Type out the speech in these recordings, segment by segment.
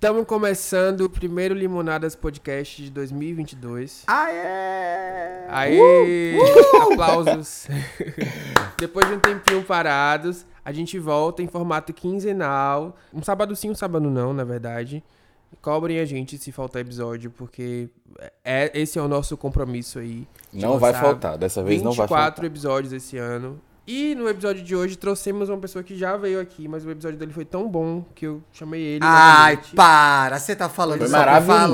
Estamos começando o primeiro Limonadas Podcast de 2022. Aê! Aê! Uh! Aplausos. Depois de um tempinho parados, a gente volta em formato quinzenal. Um sábado sim, um sábado não, na verdade. Cobrem a gente se faltar episódio, porque é, esse é o nosso compromisso aí. Não vai faltar, dessa vez não vai 24 faltar. episódios esse ano. E no episódio de hoje trouxemos uma pessoa que já veio aqui, mas o episódio dele foi tão bom que eu chamei ele. Ai, novamente. para! Você tá falando Foi só pra falar.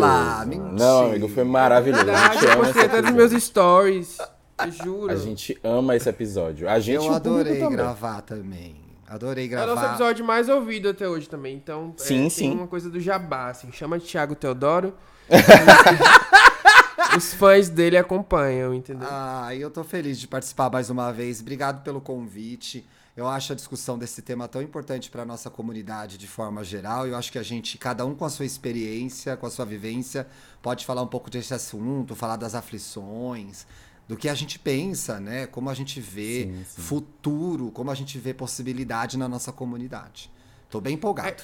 maravilhoso. Mentira. Não, amigo, foi maravilhoso. A Verdade, gente eu postei até nos meus stories. Eu juro. A gente ama esse episódio. A gente Eu adorei também. gravar também. Adorei É o nosso gravar. episódio mais ouvido até hoje também. Então, é, Sim, tem sim. uma coisa do jabá, assim. Chama de Thiago Teodoro. Os fãs dele acompanham, entendeu? Ah, eu tô feliz de participar mais uma vez. Obrigado pelo convite. Eu acho a discussão desse tema tão importante para nossa comunidade de forma geral. Eu acho que a gente, cada um com a sua experiência, com a sua vivência, pode falar um pouco desse assunto, falar das aflições, do que a gente pensa, né? Como a gente vê Sim, sim. futuro, como a gente vê possibilidade na nossa comunidade. Tô bem empolgado. É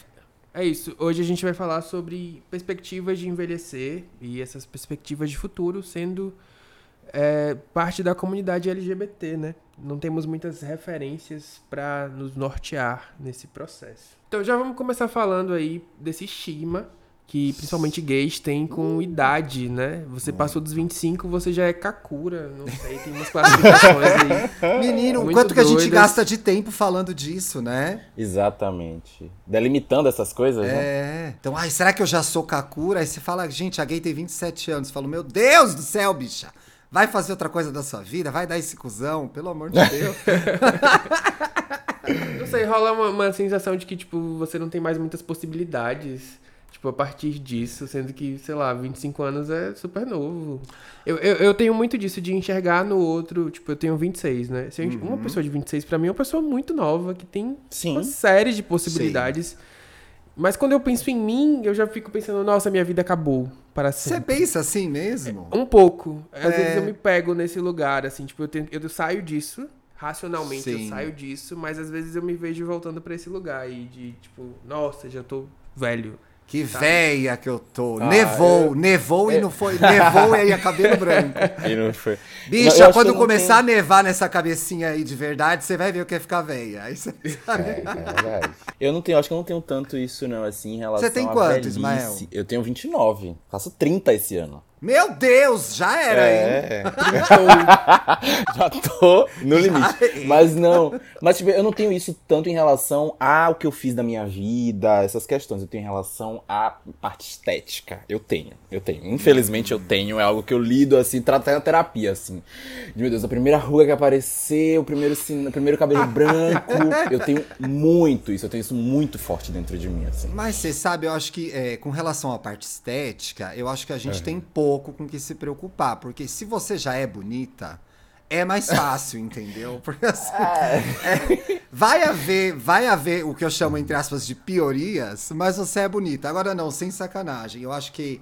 isso. Hoje a gente vai falar sobre perspectivas de envelhecer e essas perspectivas de futuro sendo é, parte da comunidade LGBT, né? Não temos muitas referências para nos nortear nesse processo. Então já vamos começar falando aí desse estigma que principalmente gays têm com idade, né? Você passou dos 25, você já é kakura, não sei, tem umas classificações aí. Menino, o Muito quanto que a gente doidas. gasta de tempo falando disso, né? Exatamente. Delimitando essas coisas, né? É. Então, ai, será que eu já sou Kakura? Aí você fala, gente, a gay tem 27 anos. Eu falo, meu Deus do céu, bicha. Vai fazer outra coisa da sua vida? Vai dar esse cuzão? Pelo amor de Deus. Não sei, rola uma, uma sensação de que, tipo, você não tem mais muitas possibilidades, tipo, a partir disso, sendo que, sei lá, 25 anos é super novo. Eu, eu, eu tenho muito disso de enxergar no outro, tipo, eu tenho 26, né? Se eu enx- Uma pessoa de 26, pra mim, é uma pessoa muito nova, que tem Sim. uma série de possibilidades. Mas quando eu penso em mim, eu já fico pensando, nossa, minha vida acabou para Você sempre. pensa assim mesmo? Um pouco. Às É. vezes eu me pego nesse lugar, assim, tipo, eu, tento- eu saio disso, racionalmente eu Sim. saio disso, mas às vezes eu me vejo voltando pra esse lugar aí de, tipo, nossa, já tô velho. Que Tá. véia que eu tô. Ah, nevou, eu- nevou e não foi. Nevou e aí é cabelo branco. E não foi. Não, Bicha, acho quando não começar tem- a nevar nessa cabecinha aí de verdade, você vai ver o que é ficar véia. Aí você sabe. É, é verdade. Eu não tenho, acho que eu não tenho tanto isso, não, assim, em relação Você tem quanto, velhice. Ismael? Eu tenho 29. Faço 30 esse ano. Meu Deus, já era, hein? É. Já tô no limite. Mas não. Mas, tipo, eu não tenho isso tanto em relação ao que eu fiz da minha vida, essas questões. Eu tenho em relação à parte estética. Eu tenho, eu tenho. Infelizmente eu tenho. É algo que eu lido, assim, tratando a terapia, assim. De, meu Deus, a primeira ruga que apareceu, o primeiro, sin- o primeiro cabelo branco. Eu tenho muito isso. Eu tenho isso muito forte dentro de mim, assim. Mas você sabe, eu acho que é, com relação à parte estética, eu acho que a gente É. tem pouco com que se preocupar. Porque se você já é bonita, é mais fácil, entendeu? Porque assim, é, vai haver, vai haver o que eu chamo, entre aspas, de piorias, mas você é bonita. Agora não, sem sacanagem. Eu acho que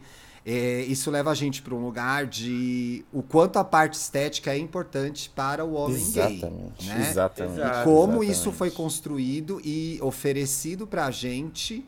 é, isso leva a gente para um lugar de o quanto a parte estética é importante para o homem Exatamente. gay. Né? Exatamente. Exato. como exatamente. isso foi construído e oferecido pra gente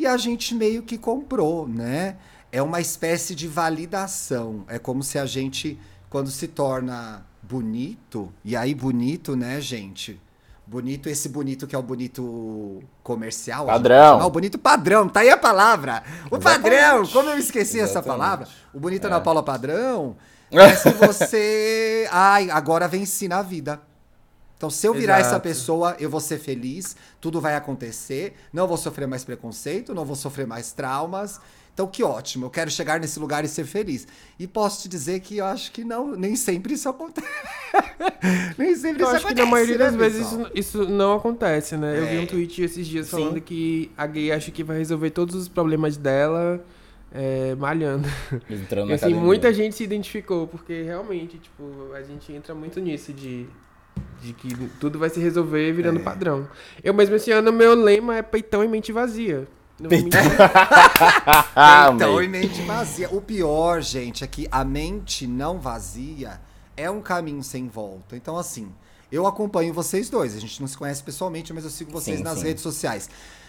e a gente meio que comprou, né? É uma espécie de validação. É como se a gente, quando se torna bonito, e aí bonito, né, gente? Bonito, esse bonito que é o bonito comercial. Padrão. chamar, O bonito padrão, tá aí a palavra. O Exatamente. padrão, como eu esqueci essa Exatamente. palavra. O bonito É. Ana Paula padrão. Parece que você. Ai, agora venci na vida. Então, se eu virar essa Exato. pessoa, eu vou ser feliz, tudo vai acontecer, não vou sofrer mais preconceito, não vou sofrer mais traumas. Então, que ótimo, eu quero chegar nesse lugar e ser feliz. E posso te dizer que eu acho que não, nem sempre isso acontece. nem sempre Eu isso acho que acontece. na maioria né, das vezes isso, isso não acontece, né? Eu vi um É. tweet esses dias Sim. falando que a gay acha que vai resolver todos os problemas dela é, malhando. Entrando E na assim, academia. muita gente se identificou, porque realmente, tipo, a gente entra muito nisso de, de que tudo vai se resolver virando É. padrão. Eu mesmo esse ano, meu lema é peitão e mente vazia. Não mentir. Ah, então, e mente vazia. O pior, gente, é que a mente não vazia é um caminho sem volta. Então, assim, eu acompanho vocês dois. A gente não se conhece pessoalmente, mas eu sigo vocês Sim, nas sim. redes sociais.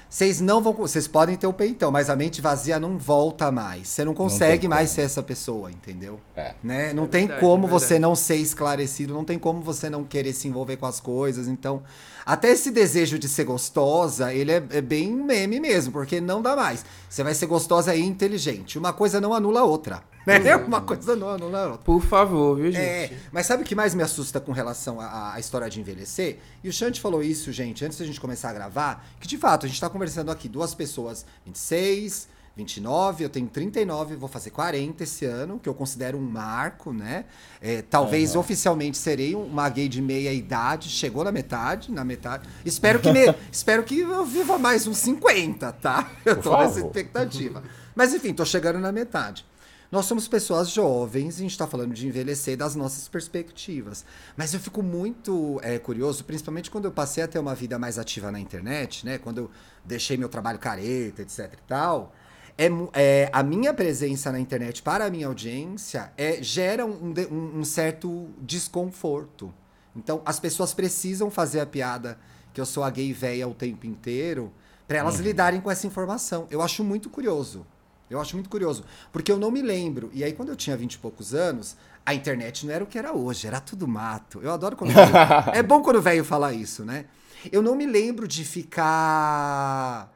Vocês não vão. Vocês podem ter o peitão, mas a mente vazia não volta mais. Você não consegue mais ser essa pessoa, entendeu? É. Né? Não É tem verdade, como é você não ser esclarecido, não tem como você não querer se envolver com as coisas. Então, até esse desejo de ser gostosa, ele é, é bem meme mesmo, porque não dá mais. Você vai ser gostosa e inteligente. Uma coisa não anula a outra. Né? Uma coisa não anula a outra. Por favor, viu, gente? É, mas sabe o que mais me assusta com relação à, história de envelhecer? E o Chante falou isso, gente, antes da gente começar a gravar, que de fato a gente tá conversando aqui, duas pessoas, 26, 29, eu tenho 39, vou fazer 40 esse ano, que eu considero um marco, né? É, talvez oficialmente serei uma gay de meia idade, chegou na metade, na metade. Espero que me, espero que eu viva mais uns 50, tá? Eu Por tô nessa expectativa. Mas enfim, tô chegando na metade. Nós somos pessoas jovens e a gente está falando de envelhecer das nossas perspectivas. Mas eu fico muito é, curioso, principalmente quando eu passei a ter uma vida mais ativa na internet, né? Quando eu deixei meu trabalho careta, etc e tal. É, é, a minha presença na internet para a minha audiência é, gera um, um- um certo desconforto. Então, as pessoas precisam fazer a piada que eu sou a gay véia o tempo inteiro para elas lidarem com essa informação. Eu acho muito curioso. Eu acho muito curioso. Porque eu não me lembro. E aí, quando eu tinha vinte e poucos anos, a internet não era o que era hoje, era tudo mato. Eu adoro quando. é bom quando o velho fala isso, né? Eu não me lembro de ficar.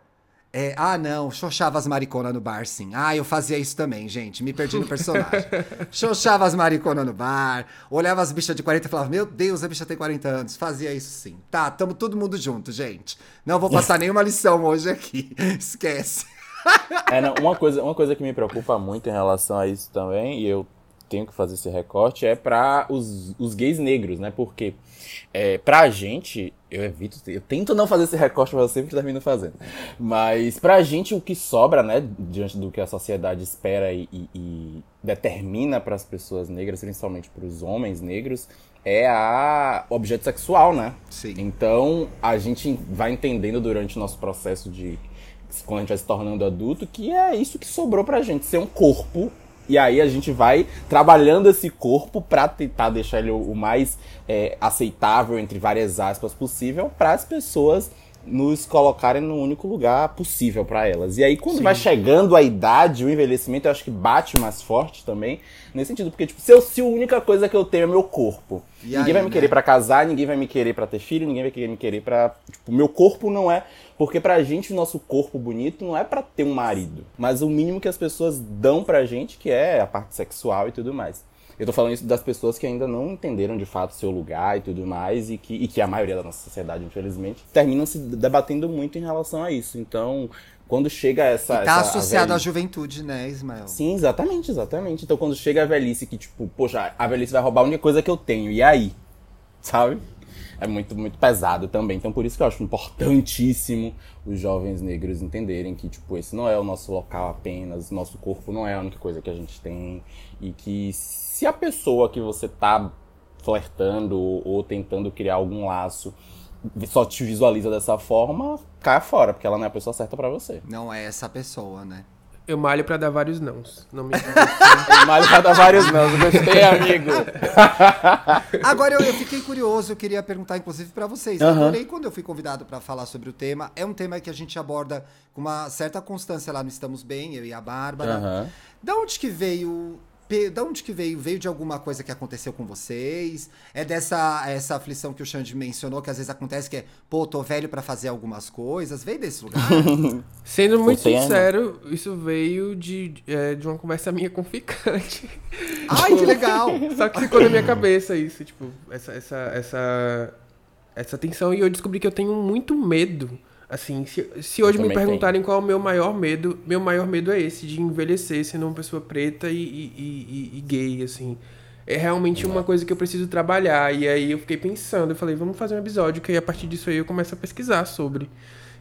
É, ah, não, xoxava as mariconas no bar, sim. Ah, eu fazia isso também, gente. Me perdi no personagem. xoxava as mariconas no bar, olhava as bichas de 40 e falava: Meu Deus, a bicha tem 40 anos. Fazia isso sim. Tá, tamo todo mundo junto, gente. Não vou passar nenhuma lição hoje aqui. Esquece. É, não, uma, coisa, uma coisa que me preocupa muito em relação a isso também, e eu tenho que fazer esse recorte, é para os, os gays negros, né? Porque é, pra gente, eu evito, eu tento não fazer esse recorte, mas eu sempre termino fazendo. Mas pra gente, o que sobra, né, diante do que a sociedade espera e, e- e determina para as pessoas negras, principalmente para os homens negros, é a objeto sexual, né? Sim. Então, a gente vai entendendo durante o nosso processo de. Quando a gente vai se tornando adulto, que é isso que sobrou pra gente, ser um corpo. E aí a gente vai trabalhando esse corpo pra tentar deixar ele o mais é, aceitável, entre várias aspas, possível, para as pessoas nos colocarem no único lugar possível pra elas. E aí, quando vai chegando a idade, o envelhecimento, eu acho que bate mais forte também, nesse sentido. Porque, tipo, se, eu, se a única coisa que eu tenho é meu corpo, E ninguém aí, vai me né? querer pra casar, ninguém vai me querer pra ter filho, ninguém vai querer me querer pra. Tipo, meu corpo não é. Porque pra gente, o nosso corpo bonito não é pra ter um marido. Mas o mínimo que as pessoas dão pra gente, que é a parte sexual e tudo mais. Eu tô falando isso das pessoas que ainda não entenderam de fato o seu lugar e tudo mais, e que, e que a maioria da nossa sociedade, infelizmente, terminam se debatendo muito em relação a isso. Então, quando chega essa. E tá essa associado à velhice- juventude, né, Ismael? Sim, exatamente, exatamente. Então quando chega a velhice que, tipo, poxa, a velhice vai roubar a única coisa que eu tenho, e aí? Sabe? É muito, muito pesado também. Então por isso que eu acho importantíssimo os jovens negros entenderem que, tipo, esse não é o nosso local apenas, nosso corpo não é a única coisa que a gente tem. E que se a pessoa que você tá flertando ou, tentando criar algum laço só te visualiza dessa forma, caia fora, porque ela não é a pessoa certa pra você. Não é essa pessoa, né? Eu malho pra dar vários nãos. Não me Mas vai dar vários não, gostei, amigo. Agora eu, eu fiquei curioso, eu queria perguntar inclusive pra vocês. Eu Aham. adorei quando eu fui convidado pra falar sobre o tema. É um tema que a gente aborda com uma certa constância lá no Estamos Bem, eu e a Bárbara. Aham. Da onde que veio? Da onde que veio? Veio de alguma coisa que aconteceu com vocês? É dessa essa aflição que o Xande mencionou, que às vezes acontece que é, pô, tô velho pra fazer algumas coisas. Veio desse lugar? Sendo muito né? sincero, isso veio de, é, de uma conversa minha com o ficante. Ai, que legal! Só que ficou na minha cabeça isso, tipo, essa, essa, essa, essa tensão. E eu descobri que eu tenho muito medo. Assim, se, se hoje me perguntarem qual é o meu maior medo, meu maior medo é esse, de envelhecer sendo uma pessoa preta e, e, e- e- gay, assim. É realmente uma coisa que eu preciso trabalhar. E aí eu fiquei pensando, eu falei, vamos fazer um episódio, que aí a partir disso aí eu começo a pesquisar sobre.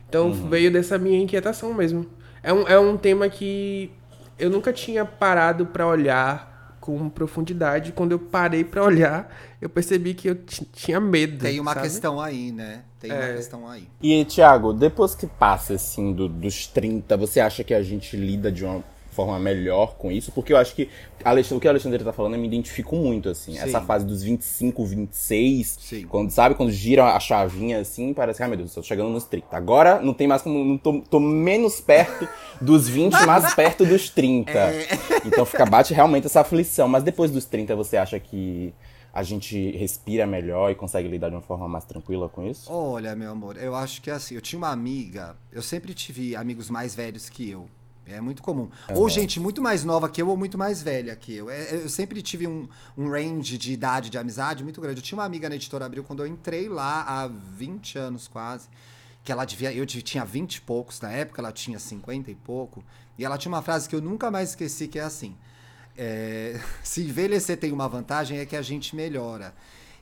Então veio dessa minha inquietação mesmo. É um, é um tema que eu nunca tinha parado pra olhar com profundidade. Quando eu parei pra olhar, eu percebi que eu ti- tinha medo. Tem uma sabe? questão aí, né? Tem uma É. questão aí. E, Thiago, depois que passa, assim, do- dos 30, você acha que a gente lida de uma forma melhor com isso, porque eu acho que o que a Alexandre tá falando eu me identifico muito, assim. Sim. Essa fase dos 25, 26, Sim. quando, sabe, quando gira a chavinha, assim, parece que, ai meu Deus, eu tô chegando nos 30. Agora não tem mais como, não tô, tô menos perto dos 20, mais perto dos 30. É. Então fica, bate realmente essa aflição. Mas depois dos 30, você acha que a gente respira melhor e consegue lidar de uma forma mais tranquila com isso? Olha, meu amor, eu acho que é assim, eu tinha uma amiga, eu sempre tive amigos mais velhos que eu. É muito comum. É ou gente muito mais nova que eu ou muito mais velha que eu. É, eu sempre tive um, um range de idade de amizade muito grande. Eu tinha uma amiga na Editora Abril quando eu entrei lá há 20 anos quase. Que ela devia. Eu tinha 20 e poucos na época, ela tinha 50 e pouco. E ela tinha uma frase que eu nunca mais esqueci, que é assim. É, se envelhecer tem uma vantagem é que a gente melhora.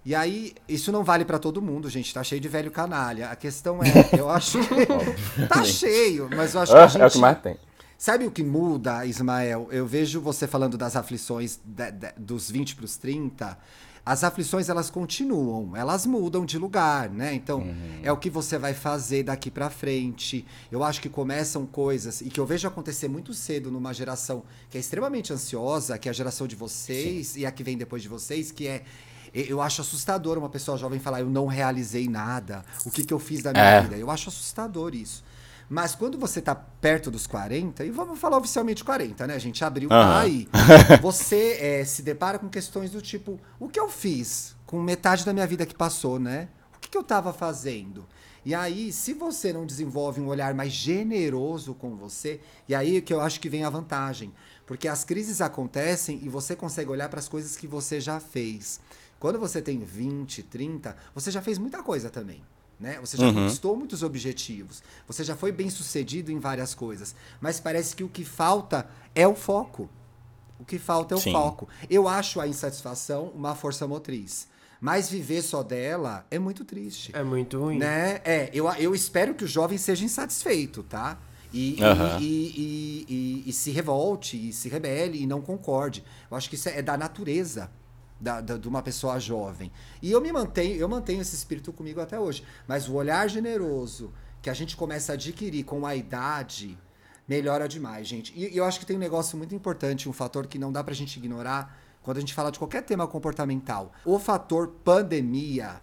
E aí, isso não vale para todo mundo, gente. Tá cheio de velho canalha. A questão é, eu acho que. tá cheio, mas eu acho que a gente. É o que mais tem. Sabe o que muda, Ismael? Eu vejo você falando das aflições de, de, dos 20 para os 30. As aflições elas continuam, elas mudam de lugar, né? Então, uhum. é o que você vai fazer daqui para frente. Eu acho que começam coisas e que eu vejo acontecer muito cedo numa geração que é extremamente ansiosa, que é a geração de vocês Sim. e a que vem depois de vocês, que é eu acho assustador uma pessoa jovem falar eu não realizei nada, o que, que eu fiz da minha é. vida. Eu acho assustador isso. Mas quando você tá perto dos 40, e vamos falar oficialmente 40, né? A gente abriu uhum. aí. Você é, se depara com questões do tipo: o que eu fiz com metade da minha vida que passou, né? O que, que eu tava fazendo? E aí, se você não desenvolve um olhar mais generoso com você, e aí que eu acho que vem a vantagem. Porque as crises acontecem e você consegue olhar para as coisas que você já fez. Quando você tem 20, 30, você já fez muita coisa também. Né? Você já uhum. conquistou muitos objetivos, você já foi bem sucedido em várias coisas, mas parece que o que falta é o foco. O que falta é o Sim. foco. Eu acho a insatisfação uma força motriz. Mas viver só dela é muito triste. É muito ruim. Né? É, eu, eu espero que o jovem seja insatisfeito, tá? E, uhum. e, e, e, e, se revolte, e se rebele, e não concorde. Eu acho que isso é da natureza da, da, de uma pessoa jovem. E eu me mantenho, eu mantenho esse espírito comigo até hoje. Mas o olhar generoso que a gente começa a adquirir com a idade melhora demais, gente. E, e eu acho que tem um negócio muito importante, um fator que não dá pra gente ignorar quando a gente fala de qualquer tema comportamental. O fator pandemia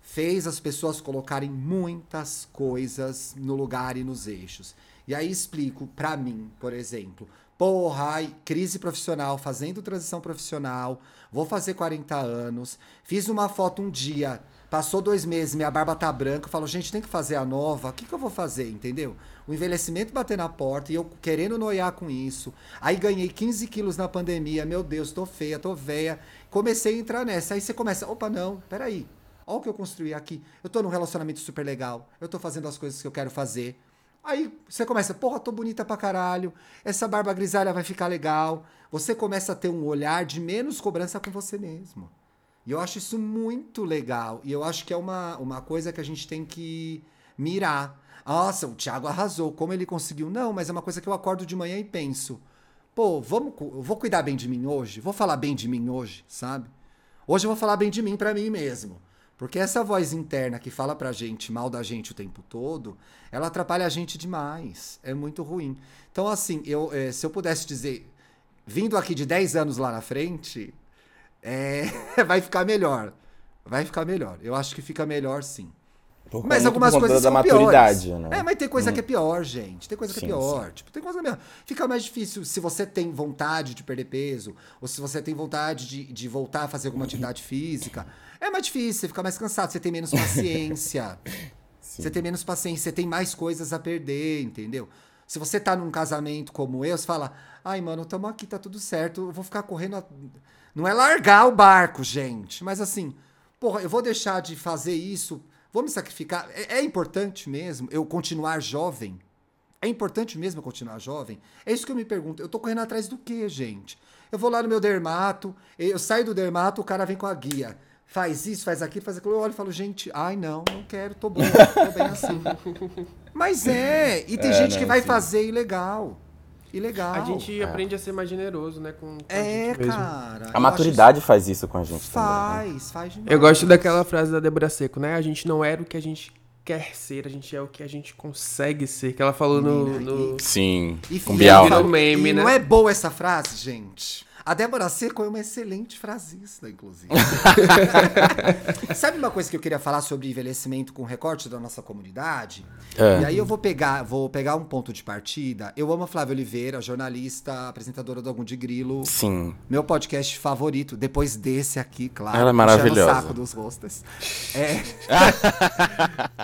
fez as pessoas colocarem muitas coisas no lugar e nos eixos. E aí explico para mim, por exemplo, Porra, ai, crise profissional, fazendo transição profissional, vou fazer 40 anos, fiz uma foto um dia, passou dois meses, minha barba tá branca, eu falo, gente, tem que fazer a nova, o que, que eu vou fazer, entendeu? O envelhecimento bater na porta e eu querendo noiar com isso. Aí ganhei 15 quilos na pandemia, meu Deus, tô feia, tô veia. Comecei a entrar nessa. Aí você começa, opa, não, peraí. Olha o que eu construí aqui. Eu tô num relacionamento super legal. Eu tô fazendo as coisas que eu quero fazer. Aí você começa, porra, tô bonita pra caralho, essa barba grisalha vai ficar legal. Você começa a ter um olhar de menos cobrança com você mesmo. E eu acho isso muito legal. E eu acho que é uma, uma coisa que a gente tem que mirar. Nossa, o Thiago arrasou, como ele conseguiu? Não, mas é uma coisa que eu acordo de manhã e penso. Pô, vamos, eu vou cuidar bem de mim hoje? Vou falar bem de mim hoje, sabe? Hoje eu vou falar bem de mim para mim mesmo. Porque essa voz interna que fala pra gente mal da gente o tempo todo, ela atrapalha a gente demais. É muito ruim. Então, assim, eu, é, se eu pudesse dizer, vindo aqui de 10 anos lá na frente, é, vai ficar melhor. Vai ficar melhor. Eu acho que fica melhor sim. Por mas algumas coisas da maturidade, piores. né? É, mas tem coisa hum. que é pior, gente. Tem coisa que é sim, é pior. Sim. Tipo, tem coisa melhor. Fica mais difícil se você tem vontade de perder peso, ou se você tem vontade de, de voltar a fazer alguma atividade física. É mais difícil, você fica mais cansado, você tem menos paciência. você tem menos paciência, você tem mais coisas a perder, entendeu? Se você tá num casamento como eu, você fala, ai, mano, tamo aqui, tá tudo certo, eu vou ficar correndo. A... Não é largar o barco, gente, mas assim, porra, eu vou deixar de fazer isso, vou me sacrificar. É, é importante mesmo eu continuar jovem? É importante mesmo eu continuar jovem? É isso que eu me pergunto. Eu tô correndo atrás do quê, gente? Eu vou lá no meu dermato, eu saio do dermato, o cara vem com a guia faz isso, faz aquilo, faz aquilo. Eu olho e falo, gente, ai não, não quero, tô bom, tô bem assim. Mas é, e tem é, gente não, que vai sim. fazer ilegal. Ilegal. A gente é. aprende a ser mais generoso, né? Com, com é, a cara. A maturidade isso... faz isso com a gente faz, também. Né? Faz, Eu gosto daquela frase da Débora Seco, né? A gente não era o que a gente quer ser, a gente é o que a gente consegue ser. Que ela falou no. no... Sim, E com e Bial, né? Meme, e né? não é boa essa frase, gente? A Débora Seco é uma excelente frasista, inclusive. Sabe uma coisa que eu queria falar sobre envelhecimento com recorte da nossa comunidade? É. E aí eu vou pegar, vou pegar um ponto de partida. Eu amo a Flávia Oliveira, jornalista, apresentadora do Algum de Grilo. Sim. Meu podcast favorito, depois desse aqui, claro. Ela é maravilhosa. o saco dos hostes. É...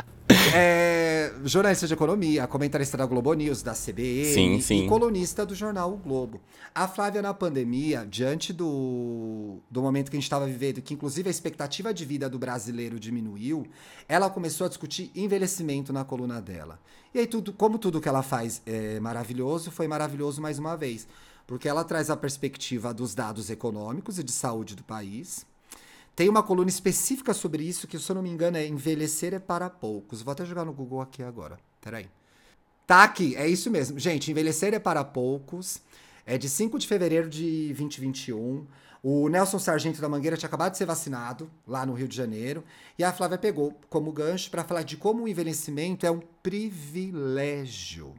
é, jornalista de economia, comentarista da Globo News, da CBN Sim, sim. e colunista do jornal O Globo. A Flávia, na pandemia, diante do, do momento que a gente estava vivendo, que inclusive a expectativa de vida do brasileiro diminuiu, ela começou a discutir envelhecimento na coluna dela. E aí, tudo, como tudo que ela faz é maravilhoso, foi maravilhoso mais uma vez. Porque ela traz a perspectiva dos dados econômicos e de saúde do país. Tem uma coluna específica sobre isso, que se eu não me engano é Envelhecer é para poucos. Vou até jogar no Google aqui agora. Peraí. Tá aqui, é isso mesmo. Gente, Envelhecer é para poucos. É de 5 de fevereiro de 2021. O Nelson Sargento da Mangueira tinha acabado de ser vacinado lá no Rio de Janeiro. E a Flávia pegou como gancho para falar de como o envelhecimento é um privilégio.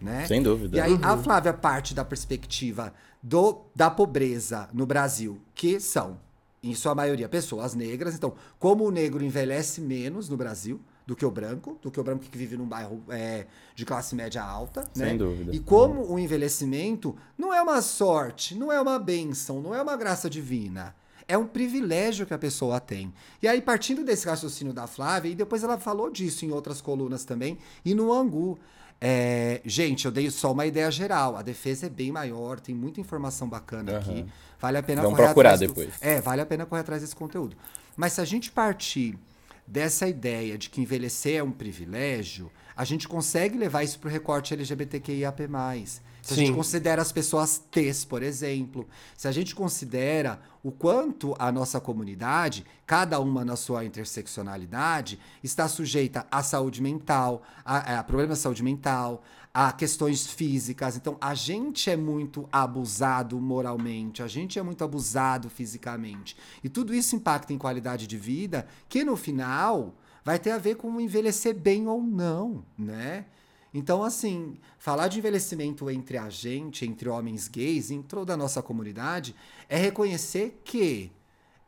Né? Sem dúvida. E aí a Flávia parte da perspectiva do, da pobreza no Brasil, que são, em sua maioria, pessoas negras. Então, como o negro envelhece menos no Brasil do que o branco, do que o branco que vive num bairro é, de classe média alta, Sem né? dúvida. E como o envelhecimento não é uma sorte, não é uma bênção, não é uma graça divina. É um privilégio que a pessoa tem. E aí, partindo desse raciocínio da Flávia, e depois ela falou disso em outras colunas também, e no Angu. É, gente, eu dei só uma ideia geral. A defesa é bem maior, tem muita informação bacana aqui. Vale a pena Vamos correr procurar atrás do- depois. é, vale a pena correr atrás desse conteúdo. Mas se a gente partir dessa ideia de que envelhecer é um privilégio, a gente consegue levar isso para o recorte LGBTQIAP+. Se a gente Sim. considera as pessoas T's, por exemplo, se a gente considera o quanto a nossa comunidade, cada uma na sua interseccionalidade, está sujeita à saúde mental, a, a problemas de saúde mental, a questões físicas. Então, a gente é muito abusado moralmente, a gente é muito abusado fisicamente. E tudo isso impacta em qualidade de vida, que no final vai ter a ver com envelhecer bem ou não, né? Então, assim, falar de envelhecimento entre a gente, entre homens gays, em toda a nossa comunidade, é reconhecer que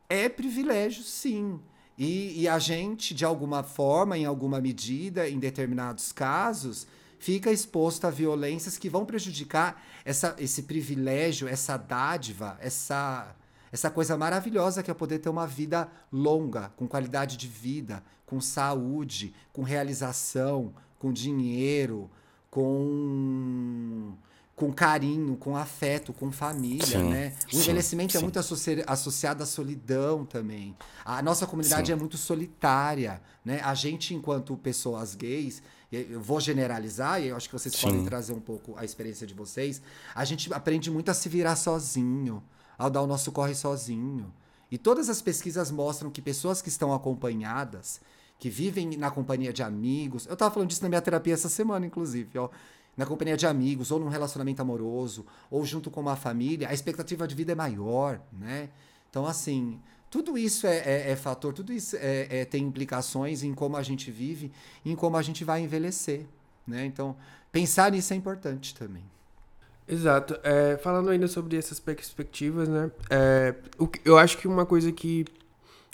é privilégio, sim. E, e a gente, de alguma forma, em alguma medida, em determinados casos, fica exposto a violências que vão prejudicar essa, esse privilégio, essa dádiva, essa, essa coisa maravilhosa que é poder ter uma vida longa, com qualidade de vida, com saúde, com realização, com dinheiro, com com carinho, com afeto, com família, Sim, né? O sim, envelhecimento é sim. muito associ- associado à solidão também. A nossa comunidade é muito solitária, né? A gente, enquanto pessoas gays, eu vou generalizar, e eu acho que vocês podem trazer um pouco a experiência de vocês, a gente aprende muito a se virar sozinho, ao dar o nosso corre sozinho. E todas as pesquisas mostram que pessoas que estão acompanhadas, que vivem na companhia de amigos, eu tava falando disso na minha terapia essa semana, inclusive, ó. Na companhia de amigos, ou num relacionamento amoroso, ou junto com uma família, a expectativa de vida é maior, né? Então, assim, tudo isso é, é- é fator, tudo isso é- é- tem implicações em como a gente vive em como a gente vai envelhecer, né? Então, pensar nisso é importante também. Exato. É, falando ainda sobre essas perspectivas, né? é, eu acho que uma coisa que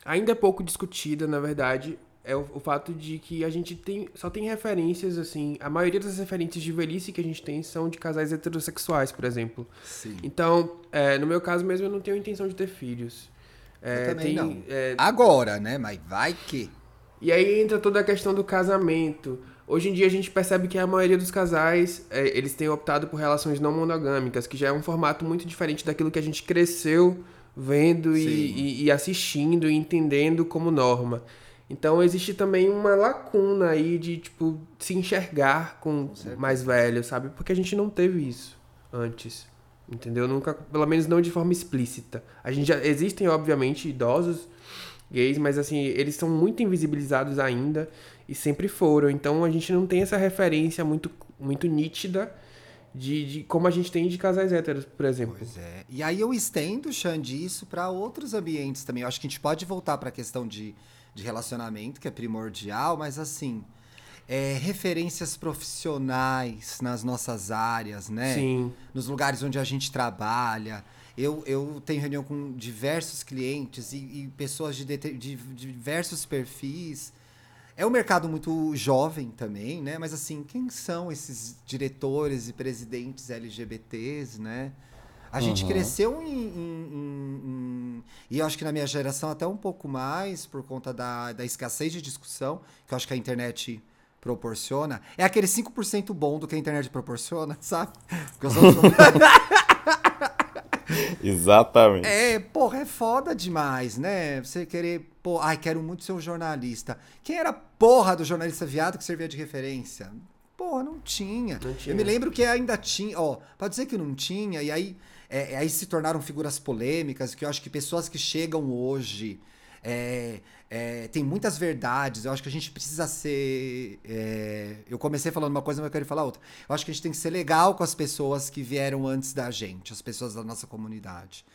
ainda é pouco discutida, na verdade, é o, o fato de que a gente tem, só tem referências, assim, a maioria das referências de velhice que a gente tem são de casais heterossexuais, por exemplo. Sim. Então, é, no meu caso mesmo, eu não tenho intenção de ter filhos. É, Eu também não. é, Agora, né? Mas vai que. e aí entra toda a questão do casamento. Hoje em dia a gente percebe que a maioria dos casais, é, eles têm optado por relações não monogâmicas, que já é um formato muito diferente daquilo que a gente cresceu vendo e, e- e assistindo e entendendo como norma. Então existe também uma lacuna aí de, tipo, se enxergar com mais velho, sabe? Porque a gente não teve isso antes. Entendeu? Nunca, pelo menos não de forma explícita. A gente já existem, obviamente, idosos gays, mas assim, eles são muito invisibilizados ainda e sempre foram. Então a gente não tem essa referência muito, muito nítida de, de como a gente tem de casais héteros, por exemplo. Pois é. E aí eu estendo, Xande, isso para outros ambientes também. Eu acho que a gente pode voltar para a questão de, de relacionamento, que é primordial, mas assim, é, referências profissionais nas nossas áreas, né? Sim. Nos lugares onde a gente trabalha. Eu, eu tenho reunião com diversos clientes e, e pessoas de, de, de diversos perfis. É um mercado muito jovem também, né? Mas assim, quem são esses diretores e presidentes LGBTs, né? A gente Uhum. cresceu em, em- em- em- E eu acho que na minha geração até um pouco mais, por conta da, da escassez de discussão, que eu acho que a internet proporciona. É aquele 5% bom do que a internet proporciona, sabe? Porque os outros- Exatamente. É, porra, é foda demais, né? Você querer, pô, ai, quero muito ser um jornalista. Quem era a porra do jornalista viado que servia de referência? Porra, não tinha. Não tinha. Eu me lembro que ainda tinha, ó, pode dizer que não tinha, e aí, é, aí se tornaram figuras polêmicas, que eu acho que pessoas que chegam hoje. É, é, tem muitas verdades. Eu acho que a gente precisa ser. é, eu comecei falando uma coisa, mas eu quero falar outra. Eu acho que a gente tem que ser legal com as pessoas que vieram antes da gente, as pessoas da nossa comunidade.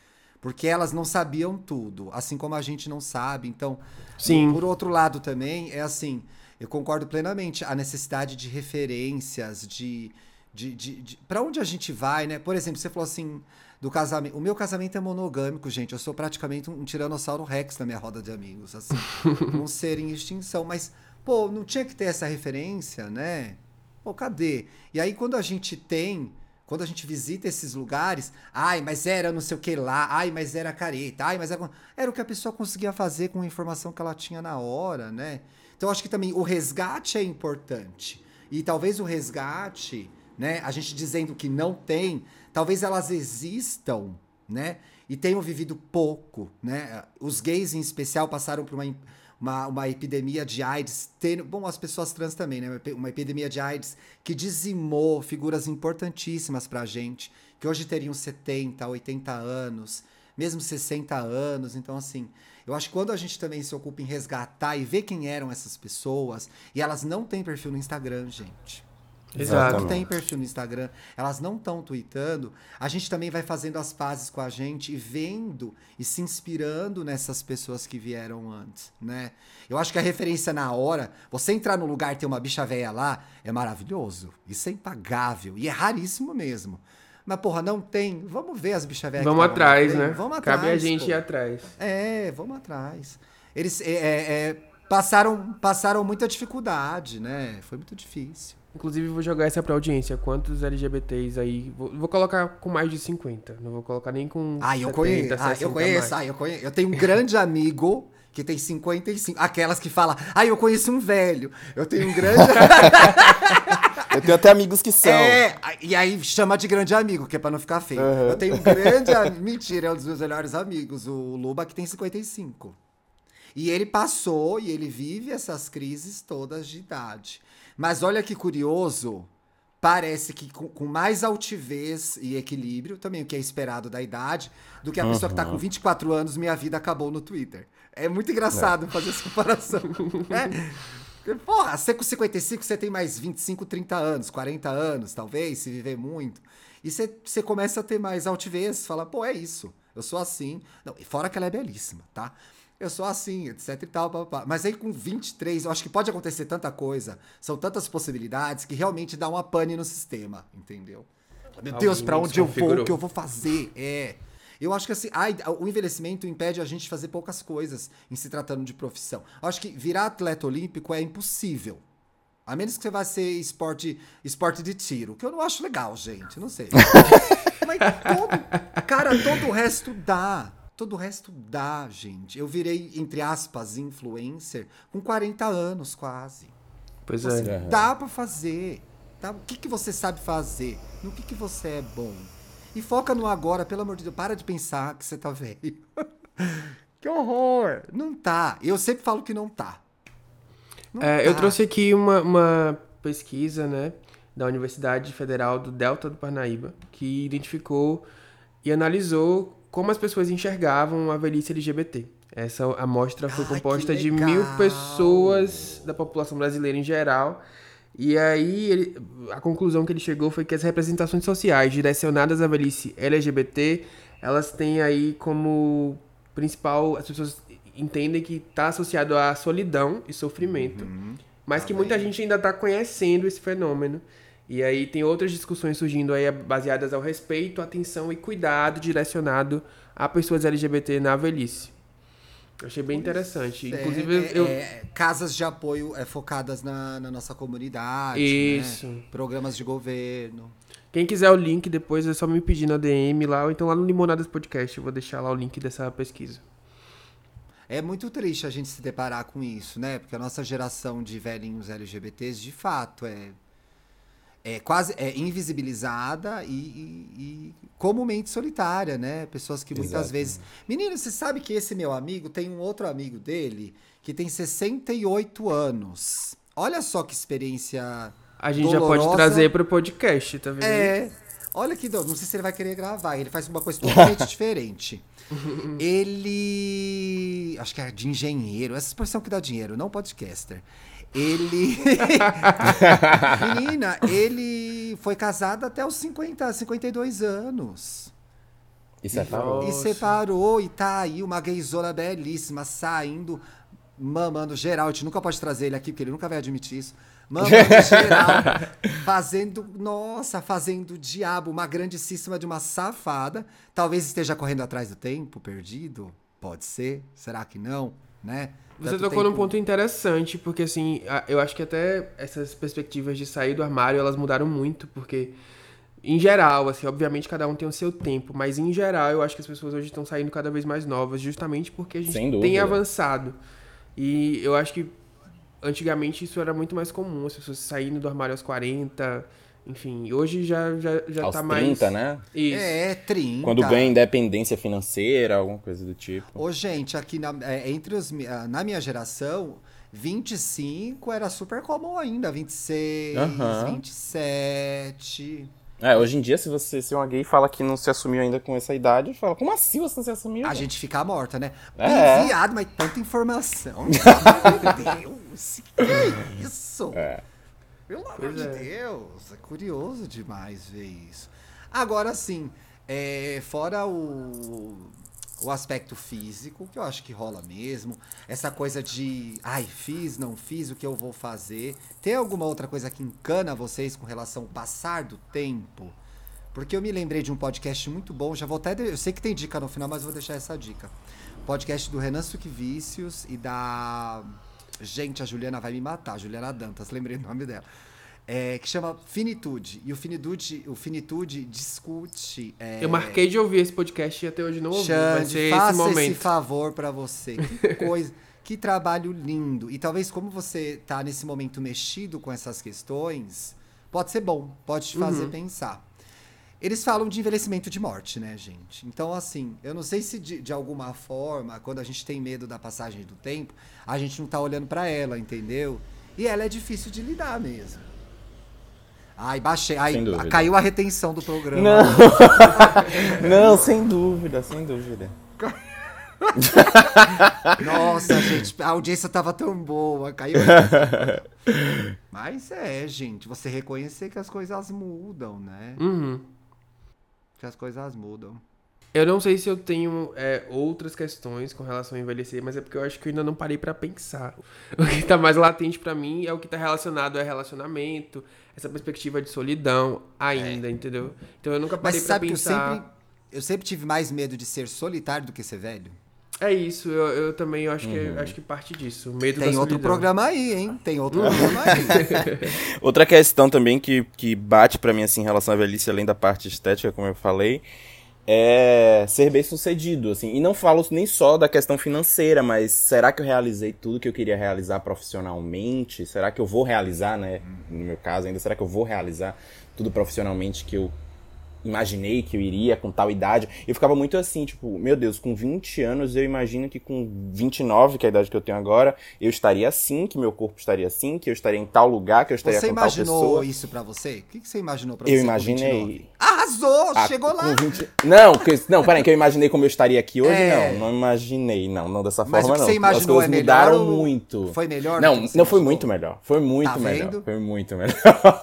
Porque elas não sabiam tudo, assim como a gente não sabe. Então, Sim. por outro lado também, é assim, eu concordo plenamente a necessidade de referências, de. De, de, de para onde a gente vai, né? Por exemplo, você falou assim do casamento. O meu casamento é monogâmico, gente. Eu sou praticamente um tiranossauro rex na minha roda de amigos, assim. um ser em extinção. Mas, pô, não tinha que ter essa referência, né? Pô, cadê? E aí, quando a gente tem, quando a gente visita esses lugares, ai, mas era não sei o que lá, ai, mas era careta, ai, mas era. Era o que a pessoa conseguia fazer com a informação que ela tinha na hora, né? Então, acho que também o resgate é importante. E talvez o resgate, né? A gente dizendo que não tem, talvez elas existam, né? E tenham vivido pouco, né? Os gays, em especial, passaram por uma, uma, uma epidemia de AIDS. Bom, as pessoas trans também, né? Uma epidemia de AIDS que dizimou figuras importantíssimas pra gente, que hoje teriam 70, 80 anos, mesmo 60 anos. Então, assim, eu acho que quando a gente também se ocupa em resgatar e ver quem eram essas pessoas, e elas não têm perfil no Instagram, gente. Exato. Não tem perfil no Instagram, elas não estão tweetando. A gente também vai fazendo as pazes com a gente e vendo e se inspirando nessas pessoas que vieram antes, né? Eu acho que a referência na hora, você entrar no lugar e ter uma bicha velha lá, é maravilhoso. Isso é impagável e é raríssimo mesmo. Mas, porra, não tem. Vamos ver as bichas velhas. Vamos atrás, né? Vamos atrás. Cabe a gente pô. ir atrás. É, vamos atrás. Eles é, é, é, passaram, passaram muita dificuldade, né? Foi muito difícil. Inclusive, vou jogar essa pra audiência. Quantos LGBTs aí? Vou, vou colocar com mais de 50. Não vou colocar nem com. Ah, eu 70, conheço. Ah, 60 eu conheço. mais. Ah, eu conheço. Eu tenho um grande amigo que tem 55. Aquelas que falam, ah, eu conheço um velho. Eu tenho um grande. Eu tenho até amigos que são. É, e aí chama de grande amigo, que é pra não ficar feio. Uhum. Eu tenho um grande amigo. Mentira, é um dos meus melhores amigos, o Luba, que tem 55. E ele passou e ele vive essas crises todas de idade. Mas olha que curioso, parece que com, com mais altivez e equilíbrio, também o que é esperado da idade, do que a pessoa que tá com 24 anos, minha vida acabou no Twitter. É muito engraçado fazer essa comparação. Porque, Porra, você com 55, você tem mais 25, 30 anos, 40 anos, talvez, se viver muito. E você, você começa a ter mais altivez, fala, pô, é isso, eu sou assim. Não, e fora que ela é belíssima, tá? Eu sou assim, etc e tal. Mas aí com 23, eu acho que pode acontecer tanta coisa, são tantas possibilidades que realmente dá uma pane no sistema, entendeu? Meu Deus, pra onde eu vou, o que eu vou fazer? É. Eu acho que assim, ai, o envelhecimento impede a gente de fazer poucas coisas em se tratando de profissão. Eu acho que virar atleta olímpico é impossível. A menos que você vá ser esporte, esporte de tiro, que eu não acho legal, gente. Não sei. Mas todo, cara, todo o resto dá. Todo o resto dá, gente. Eu virei, entre aspas, influencer com 40 anos quase. Pois Você- é. Aham. Dá pra fazer. Tá? O que, que você sabe fazer? No que, que você é bom? E foca no agora, pelo amor de Deus. Para de pensar que você tá velho. que horror! Não tá. Eu sempre falo que não tá. Não É, eu tá. trouxe aqui uma, uma pesquisa, né, da Universidade Federal do Delta do Parnaíba, que identificou e analisou como as pessoas enxergavam a velhice LGBT. Essa amostra foi que composta de mil pessoas da população brasileira em geral E aí, ele, a conclusão que ele chegou foi que as representações sociais direcionadas à velhice LGBT, elas têm aí como principal, as pessoas entendem que está associado à solidão e sofrimento, Uhum. mas Tá que muita bem. gente ainda está conhecendo esse fenômeno. E aí tem outras discussões surgindo aí baseadas ao respeito, atenção e cuidado direcionado a pessoas LGBT na velhice. Eu achei bem interessante. É, Inclusive, é, eu... é, casas de apoio é, focadas na, na nossa comunidade. Isso. né? Programas de governo. Quem quiser o link depois é só me pedir na DM lá, ou então lá no Limonadas Podcast. Eu vou deixar lá o link dessa pesquisa. É muito triste a gente se deparar com isso, né? Porque a nossa geração de velhinhos LGBTs, de fato, é, é quase é invisibilizada e, e- e comumente solitária, né? Pessoas que muitas Exato. vezes. Menino, você sabe que esse meu amigo tem um outro amigo dele que tem 68 anos. Olha só que experiência. A gente já pode dolorosa. trazer pro podcast, tá vendo? É. Olha que dó. Não sei se ele vai querer gravar. Ele faz uma coisa totalmente diferente. Ele. Acho que é de engenheiro. Essa expressão que dá dinheiro, não podcaster. Ele. Menina, ele foi casado até os 50, 52 anos. E separou. E separou e tá aí uma gayzona belíssima saindo, mamando geral. A gente nunca pode trazer ele aqui, porque ele nunca vai admitir isso. Mamando geral, fazendo, nossa, fazendo o diabo, uma grandíssima de uma safada. Talvez esteja correndo atrás do tempo, perdido. Pode ser. Será que não? Né? Você tocou num tempo- ponto interessante, porque assim, eu acho que até essas perspectivas de sair do armário, elas mudaram muito, porque em geral, assim, obviamente cada um tem o seu tempo, mas em geral eu acho que as pessoas hoje estão saindo cada vez mais novas, justamente porque a gente tem avançado. E eu acho que antigamente isso era muito mais comum, as pessoas saindo do armário aos 40, enfim, hoje já, já, já Aos tá 30, mais. né? Isso. É, 30. Quando ganha independência financeira, alguma coisa do tipo. Ô, gente, aqui na, é, entre os, ah, na minha geração, 25 era super comum ainda. 26, Aham. 27. É, hoje em dia, se você se uma gay fala que não se assumiu ainda com essa idade, fala, como assim você não se assumiu? A velho?" gente fica morta, né? É. Viado, mas tanta informação. Meu Deus, que é isso? É. Pelo amor Pois de é. Deus, é curioso demais ver isso. Agora sim, é, fora o, o aspecto físico, que eu acho que rola mesmo, essa coisa de, ai, fiz, não fiz, o que eu vou fazer. Tem alguma outra coisa que encana vocês com relação ao passar do tempo? Porque eu me lembrei de um podcast muito bom, já vou até. Eu sei que tem dica no final, mas vou deixar essa dica. Podcast do Renan Suquevicius e da. Gente, a Juliana vai me matar, Juliana Dantas, lembrei o nome dela. É, que chama Finitude. E o Finitude, o Finitude discute. é, Eu marquei de ouvir esse podcast e até hoje não ouvi. Xande, esse faça esse momento. favor pra você. Que coisa, que trabalho lindo. E talvez como você tá nesse momento mexido com essas questões, pode ser bom, pode te Uhum. fazer pensar. Eles falam de envelhecimento de morte, né, gente? Então, assim, eu não sei se de, de alguma forma, quando a gente tem medo da passagem do tempo, a gente não tá olhando pra ela, entendeu? E ela é difícil de lidar mesmo. Ai, baixei. Ai, Sem dúvida. caiu a retenção do programa. Não, não, sem dúvida, sem dúvida. Nossa, gente, a audiência tava tão boa, caiu. Mas é, gente, você reconhecer que as coisas mudam, né? Uhum. Que as coisas mudam. Eu não sei se eu tenho é, outras questões com relação a envelhecer, mas é porque eu acho que eu ainda não parei pra pensar. O que tá mais latente pra mim é o que tá relacionado a relacionamento, essa perspectiva de solidão ainda, entendeu? Então eu nunca parei sabe que eu pensar. sempre, eu sempre tive mais medo de ser solitário do que ser velho? É isso, eu, eu também eu acho, que, acho que parte disso. Medo da Tem outro programa aí, hein? Tem outro programa aí. Outra questão também que, que bate pra mim assim em relação à velhice, além da parte estética, como eu falei, é ser bem sucedido, assim. E não falo nem só da questão financeira, mas será que eu realizei tudo que eu queria realizar profissionalmente? Será que eu vou realizar, né? No meu caso ainda, será que eu vou realizar tudo profissionalmente que eu imaginei que eu iria com tal idade. Eu ficava muito assim, tipo, meu Deus, com 20 anos eu imagino que com 29, que é a idade que eu tenho agora, eu estaria assim, que meu corpo estaria assim, que eu estaria em tal lugar, que eu estaria você com tal pessoa. Você imaginou isso pra você? O que, que você imaginou pra eu você? Eu imaginei. Arrasou! Ah, chegou lá! 20... Não, que, não, peraí, que eu imaginei como eu estaria aqui hoje, é... não. Não imaginei, não, não dessa Mas forma, o que não. Você imaginou As coisas é mudaram ou... muito. Foi melhor? Não, não imaginou? foi muito melhor. Foi muito tá melhor. Vendo? Foi muito melhor.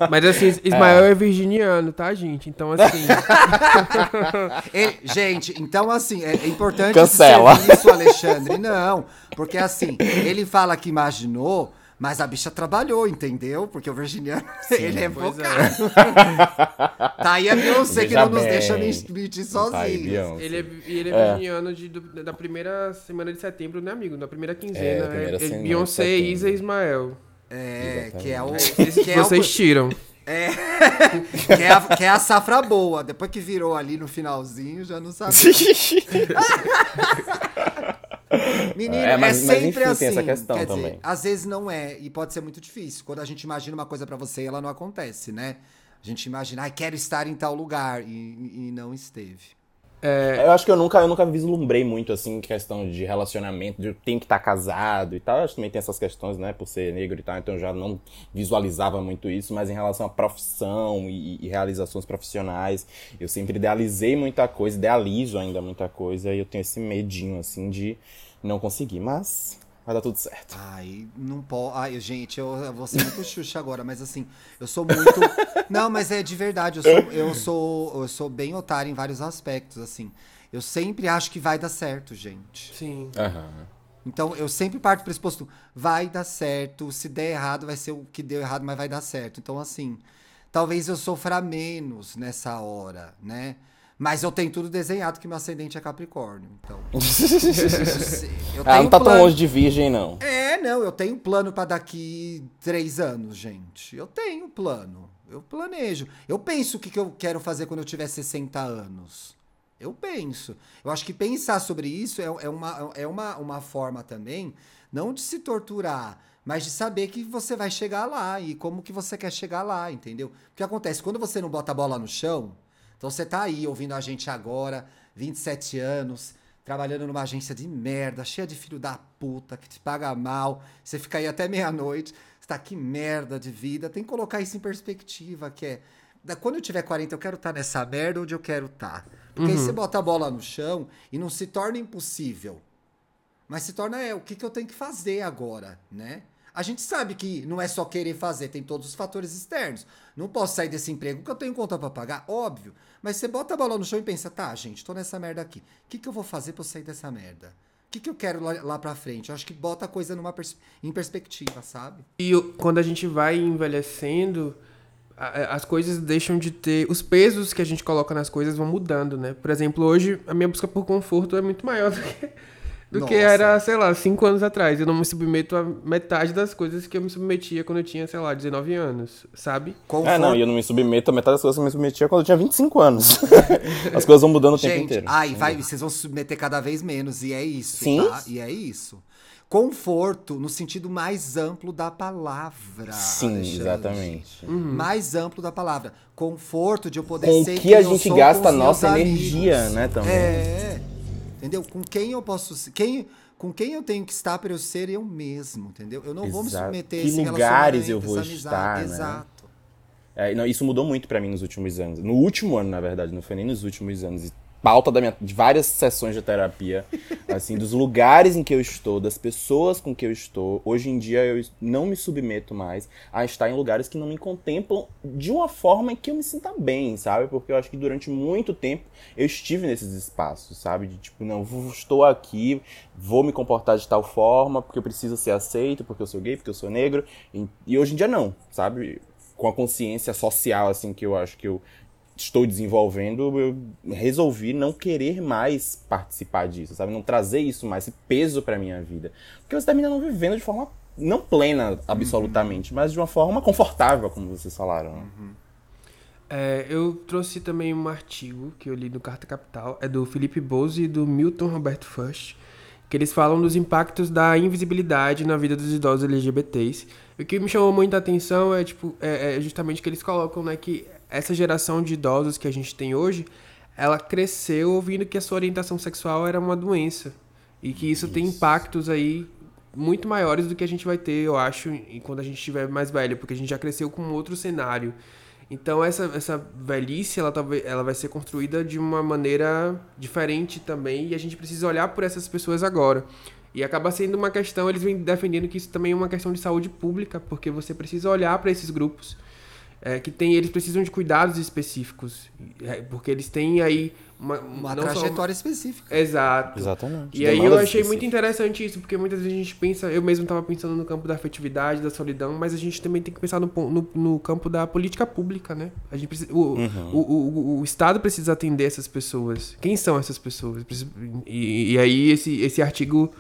Mas assim, Ismael é, é virginiano, tá, gente? Então, assim. Ele, gente, então assim, é, é importante Cancela. isso, Alexandre. Não, porque assim, ele fala que imaginou, mas a bicha trabalhou, entendeu? Porque o virginiano, Sim, ele é focado. É. tá aí a Beyoncé que não nos deixa mentir sozinho. Tá ele é, ele é, virginiano de, do, da primeira semana de setembro, né, amigo? Da primeira quinzena. primeira é, Beyoncé, Isa e Ismael. É, Exatamente. que é o. Que que vocês é o, tiram. É, que, é a, que é a safra boa. Depois que virou ali no finalzinho, já não sabia. Menino, é, mas, é sempre mas, enfim, assim. essa questão quer também. Dizer, às vezes não é, e pode ser muito difícil. Quando a gente imagina uma coisa para você, ela não acontece, né? A gente imagina, ah, quero estar em tal lugar, e, e não esteve. É... Eu acho que eu nunca, eu nunca vislumbrei muito, assim, questão de relacionamento, de tenho que estar casado e tal. Eu acho que também tem essas questões, né, por ser negro e tal, então eu já não visualizava muito isso, mas em relação à profissão e, e realizações profissionais, eu sempre idealizei muita coisa, idealizo ainda muita coisa, e eu tenho esse medinho, assim, de não conseguir, mas vai dar tudo certo. Ai, não pode. Ai, gente, eu, eu vou ser muito xuxa agora, mas assim, eu sou muito. não, mas é de verdade, eu sou, eu sou, eu sou bem otário em vários aspectos, assim. Eu sempre acho que vai dar certo, gente. Sim. Uhum. Então, eu sempre parto do pressuposto, vai dar certo, se der errado, vai ser o que deu errado, mas vai dar certo. Então, assim, talvez eu sofra menos nessa hora, né? Mas eu tenho tudo desenhado que meu ascendente é Capricórnio. Então. eu ah, não tá plano... tão longe de virgem, não. É, não, eu tenho plano para daqui três anos, gente. Eu tenho plano. Eu planejo. Eu penso o que, que eu quero fazer quando eu tiver 60 anos. Eu penso. Eu acho que pensar sobre isso é, é, uma, é uma, uma forma também, não de se torturar, mas de saber que você vai chegar lá e como que você quer chegar lá, entendeu? O que acontece? Quando você não bota a bola no chão, então você tá aí ouvindo a gente agora, 27 anos, trabalhando numa agência de merda, cheia de filho da puta, que te paga mal, você fica aí até meia-noite, você tá que merda de vida, tem que colocar isso em perspectiva, que é, quando eu tiver 40 eu quero estar tá nessa merda onde eu quero estar. Tá. Porque uhum. aí você bota a bola no chão e não se torna impossível. Mas se torna, é, o que, que eu tenho que fazer agora, né? A gente sabe que não é só querer fazer, tem todos os fatores externos. Não posso sair desse emprego porque eu tenho conta para pagar, óbvio. Mas você bota a bola no chão e pensa, tá, gente, tô nessa merda aqui. O que, que eu vou fazer pra eu sair dessa merda? O que, que eu quero lá, lá pra frente? Eu acho que bota a coisa numa pers em perspectiva, sabe? E quando a gente vai envelhecendo, as coisas deixam de ter. Os pesos que a gente coloca nas coisas vão mudando, né? Por exemplo, hoje a minha busca por conforto é muito maior do que do Nossa. que era, sei lá, cinco anos atrás. Eu não me submeto a metade das coisas que eu me submetia quando eu tinha, sei lá, 19 anos, sabe? Conforto. É, não, e eu não me submeto a metade das coisas que eu me submetia quando eu tinha 25 anos. As coisas vão mudando o Gente, tempo inteiro. Ai, vai, vocês vão se submeter cada vez menos, e é isso, Sim? tá? E é isso. Conforto no sentido mais amplo da palavra. Sim, Alexandre. exatamente. Uhum. Mais amplo da palavra. Conforto de eu poder com ser que a gente gasta a nossa energia, amigos. né, também. É. Entendeu? Com quem eu posso quem com quem eu tenho que estar para eu ser eu mesmo, entendeu? Eu não Exato. vou me submeter a que lugares eu vou estar, né? Exato. É, não, isso mudou muito para mim nos últimos anos. No último ano, na verdade, não foi nem nos últimos anos pauta minha, de várias sessões de terapia, assim, dos lugares em que eu estou, das pessoas com que eu estou. Hoje em dia eu não me submeto mais a estar em lugares que não me contemplam de uma forma em que eu me sinta bem, sabe? Porque eu acho que durante muito tempo eu estive nesses espaços, sabe? De tipo, não, estou aqui, vou me comportar de tal forma porque eu preciso ser aceito, porque eu sou gay, porque eu sou negro. E, e hoje em dia não, sabe? Com a consciência social, assim, que eu acho que eu estou desenvolvendo, eu resolvi não querer mais participar disso, sabe? Não trazer isso mais, esse peso para minha vida. Porque você termina não vivendo de forma não plena, absolutamente, uhum. mas de uma forma confortável, como vocês falaram. Uhum. É, eu trouxe também um artigo que eu li no Carta Capital, é do Felipe Bose e do Milton Roberto Fush, que eles falam dos impactos da invisibilidade na vida dos idosos LGBTs. O que me chamou muita atenção é, tipo, é, é justamente que eles colocam, né, que essa geração de idosos que a gente tem hoje, ela cresceu ouvindo que a sua orientação sexual era uma doença. E que isso, isso. tem impactos aí muito maiores do que a gente vai ter, eu acho, quando a gente estiver mais velho, porque a gente já cresceu com outro cenário. Então essa, essa velhice ela, talvez, ela vai ser construída de uma maneira diferente também e a gente precisa olhar por essas pessoas agora. E acaba sendo uma questão, eles vêm defendendo que isso também é uma questão de saúde pública, porque você precisa olhar para esses grupos é, que tem, eles precisam de cuidados específicos, é, porque eles têm aí uma, uma trajetória só... específica. Exato. Exatamente. E aí eu achei muito interessante isso, porque muitas vezes a gente pensa, eu mesmo estava pensando no campo da afetividade, da solidão, mas a gente também tem que pensar no, no, no campo da política pública, né? A gente precisa, o, uhum. o, o, o, Estado precisa atender essas pessoas. Quem são essas pessoas? E, e aí esse, esse artigo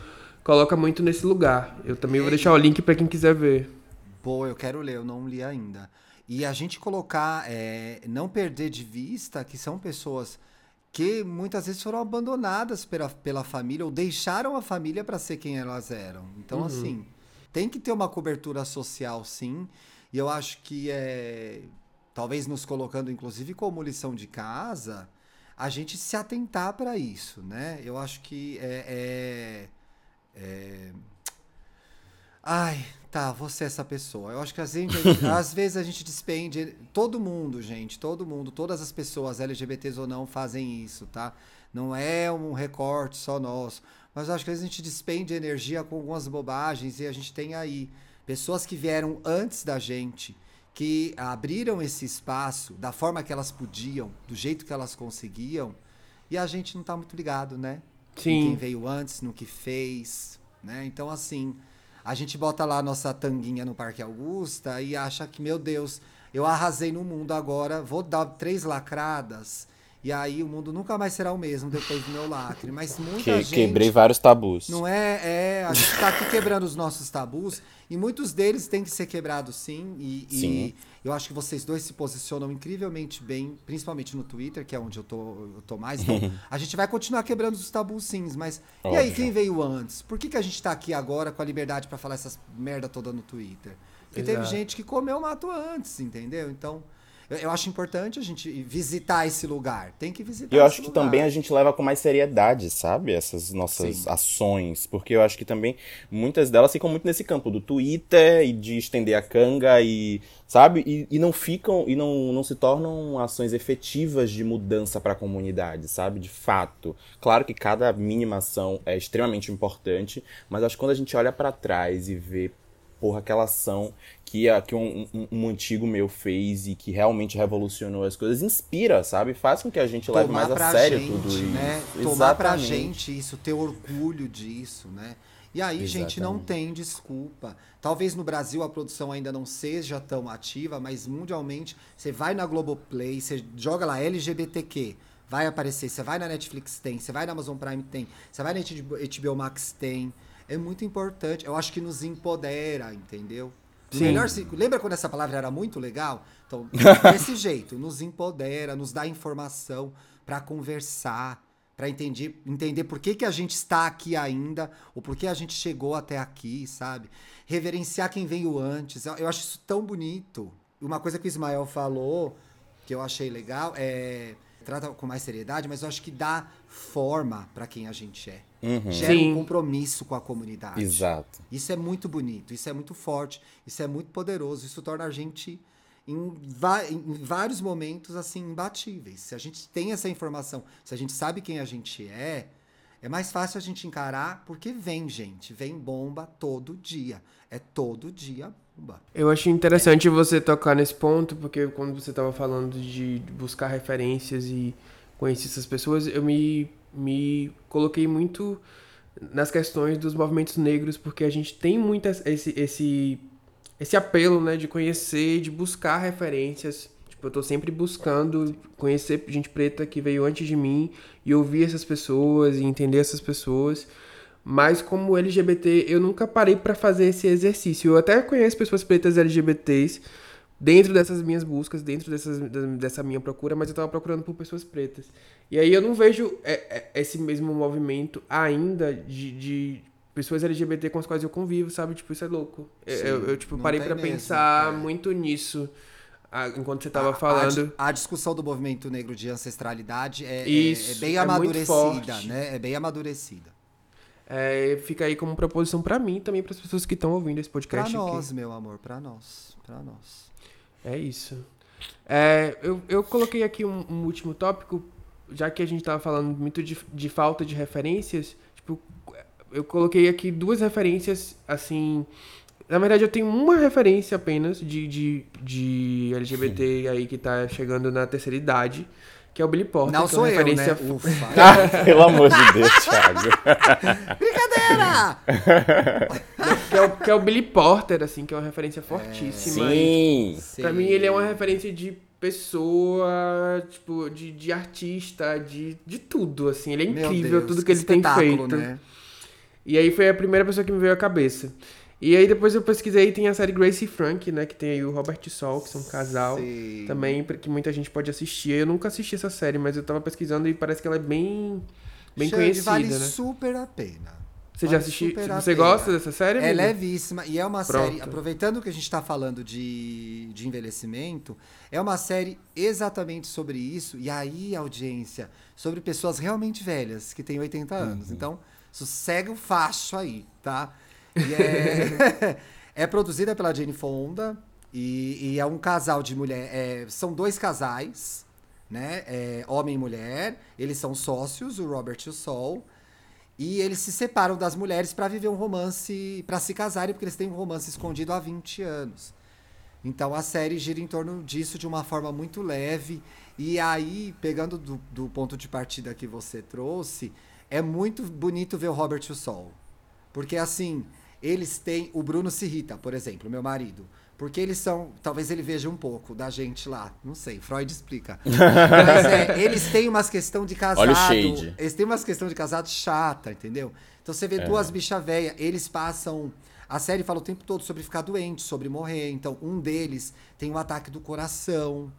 coloca muito nesse lugar. Eu também vou deixar o link para quem quiser ver. Pô, eu quero ler, eu não li ainda. E a gente colocar, é, não perder de vista que são pessoas que muitas vezes foram abandonadas pela, pela família ou deixaram a família para ser quem elas eram. Então, uhum. assim, tem que ter uma cobertura social, sim. E eu acho que é. Talvez nos colocando, inclusive, como lição de casa, a gente se atentar para isso, né? Eu acho que é, é, é... Ai, tá, você é essa pessoa. Eu acho que a gente, às vezes a gente despende. Todo mundo, gente, todo mundo, todas as pessoas, LGBTs ou não, fazem isso, tá? Não é um recorte só nosso. Mas eu acho que às vezes a gente despende energia com algumas bobagens e a gente tem aí pessoas que vieram antes da gente, que abriram esse espaço da forma que elas podiam, do jeito que elas conseguiam, e a gente não tá muito ligado, né? Sim. Em quem veio antes, no que fez, né? Então, assim, a gente bota lá a nossa tanguinha no Parque Augusta e acha que, meu Deus, eu arrasei no mundo agora, vou dar três lacradas e aí o mundo nunca mais será o mesmo depois do meu lacre. Mas muita que, gente. Quebrei vários tabus. Não é? É. A gente está aqui quebrando os nossos tabus. E muitos deles têm que ser quebrados sim. E, sim. e eu acho que vocês dois se posicionam incrivelmente bem, principalmente no Twitter, que é onde eu tô, eu tô mais. Então, a gente vai continuar quebrando os tabus sim, mas. Óbvio. E aí, quem veio antes? Por que, que a gente está aqui agora com a liberdade para falar essas merda toda no Twitter? Porque Exato. teve gente que comeu mato antes, entendeu? Então. Eu, acho importante a gente visitar esse lugar. Tem que visitar. E eu acho que lugar. também a gente leva com mais seriedade, sabe? Essas nossas Sim. ações. Porque eu acho que também muitas delas ficam muito nesse campo do Twitter e de estender a canga e. Sabe? E, e não ficam. E não, não se tornam ações efetivas de mudança para a comunidade, sabe? De fato. Claro que cada mínima ação é extremamente importante, mas acho que quando a gente olha para trás e vê porra, aquela ação que, que um, um, um, antigo meu fez e que realmente revolucionou as coisas, inspira, sabe? Faz com que a gente Tomar leve mais a sério gente, tudo isso. Né? Tomar Exatamente. pra gente isso, ter orgulho disso, né? E aí, Exatamente. gente, não tem desculpa. Talvez no Brasil a produção ainda não seja tão ativa, mas mundialmente, você vai na Globoplay, você joga lá LGBTQ, vai aparecer. Você vai na Netflix, tem. Você vai na Amazon Prime, tem. Você vai na HBO Max, tem é muito importante. Eu acho que nos empodera, entendeu? Sim. Melhor, lembra quando essa palavra era muito legal? Então, desse jeito, nos empodera, nos dá informação para conversar, para entender, entender por que, que a gente está aqui ainda, ou por que a gente chegou até aqui, sabe? Reverenciar quem veio antes. Eu, eu acho isso tão bonito. Uma coisa que o Ismael falou, que eu achei legal, é trata com mais seriedade, mas eu acho que dá forma para quem a gente é. Uhum. Gera Sim. um compromisso com a comunidade. Exato. Isso é muito bonito, isso é muito forte, isso é muito poderoso, isso torna a gente em, em, vários momentos assim imbatíveis. Se a gente tem essa informação, se a gente sabe quem a gente é, é mais fácil a gente encarar porque vem gente, vem bomba todo dia. É todo dia bomba. Eu achei interessante é. você tocar nesse ponto, porque quando você estava falando de buscar referências e conhecer essas pessoas, eu me me coloquei muito nas questões dos movimentos negros, porque a gente tem muito esse, esse, esse apelo, né, de conhecer, de buscar referências. Tipo, eu tô sempre buscando conhecer gente preta que veio antes de mim e ouvir essas pessoas e entender essas pessoas. Mas como LGBT, eu nunca parei para fazer esse exercício. Eu até conheço pessoas pretas LGBTs, dentro dessas minhas buscas, dentro dessas, dessa minha procura, mas eu estava procurando por pessoas pretas. E aí eu não vejo é, é, esse mesmo movimento ainda de, de, pessoas LGBT com as quais eu convivo, sabe? Tipo, isso é louco. Sim, eu, eu, tipo, parei para pensar é. muito nisso. A- enquanto você tava A- falando. A, a discussão do movimento negro de ancestralidade é, é- Isso, é bem é muito amadurecida, forte. né? É bem amadurecida. É, fica aí como proposição pra mim e também para as pessoas que estão ouvindo esse podcast. aqui. nós, meu amor, pra nós. Pra nós. É isso. É, eu, eu coloquei aqui um, um último tópico, já que a gente tava falando muito de, de falta de referências. Tipo, eu coloquei aqui duas referências, assim. Na verdade, eu tenho uma referência apenas de, de, de LGBT aí que tá chegando na terceira idade, que é o Billy Porter. Não que é sou eu, né? Ufa. Ah, pelo amor de Deus, Thiago. Brincadeira! que, é o, que é o Billy Porter, assim, que é uma referência fortíssima. E, Sim. Pra mim, ele é uma referência de pessoa, tipo, de, de artista, de, de tudo, assim. Ele é incrível, Deus, tudo que ele tem feito. Né? E aí foi a primeira pessoa que me veio à cabeça. E aí depois eu pesquisei e tem a série Grace e Frank, né? Que tem aí o Robert Sol, que são um casal. Sim. Também, que muita gente pode assistir. Eu nunca assisti essa série, mas eu tava pesquisando e parece que ela é bem, bem Xande, conhecida, vale né? super a pena. Você vale já assistiu? Você gosta dessa série? É amigo? levíssima e é uma Pronto. série, aproveitando que a gente está falando de, de envelhecimento, é uma série exatamente sobre isso. E aí, audiência, sobre pessoas realmente velhas, que têm 80 anos. Então, sossega o facho aí, tá? É, é produzida pela Jane Fonda e, e é um casal de mulher. é, são dois casais, né? É, homem e mulher. Eles são sócios, o Robert e o Sol. E eles se separam das mulheres para viver um romance, para se casarem, porque eles têm um romance escondido há 20 anos. Então a série gira em torno disso de uma forma muito leve. E aí, pegando do, do ponto de partida que você trouxe, é muito bonito ver o Robert e o Sol. Porque assim, eles têm. O Bruno se irrita, por exemplo, meu marido. Porque eles são. Talvez ele veja um pouco da gente lá. Não sei, Freud explica. Mas é, eles têm umas questão de casado. Olha o shade. Eles têm umas questão de casado chata, entendeu? Então você vê É. duas bichas velhas, eles passam. A série fala o tempo todo sobre ficar doente, sobre morrer. Então, um deles tem um ataque do coração.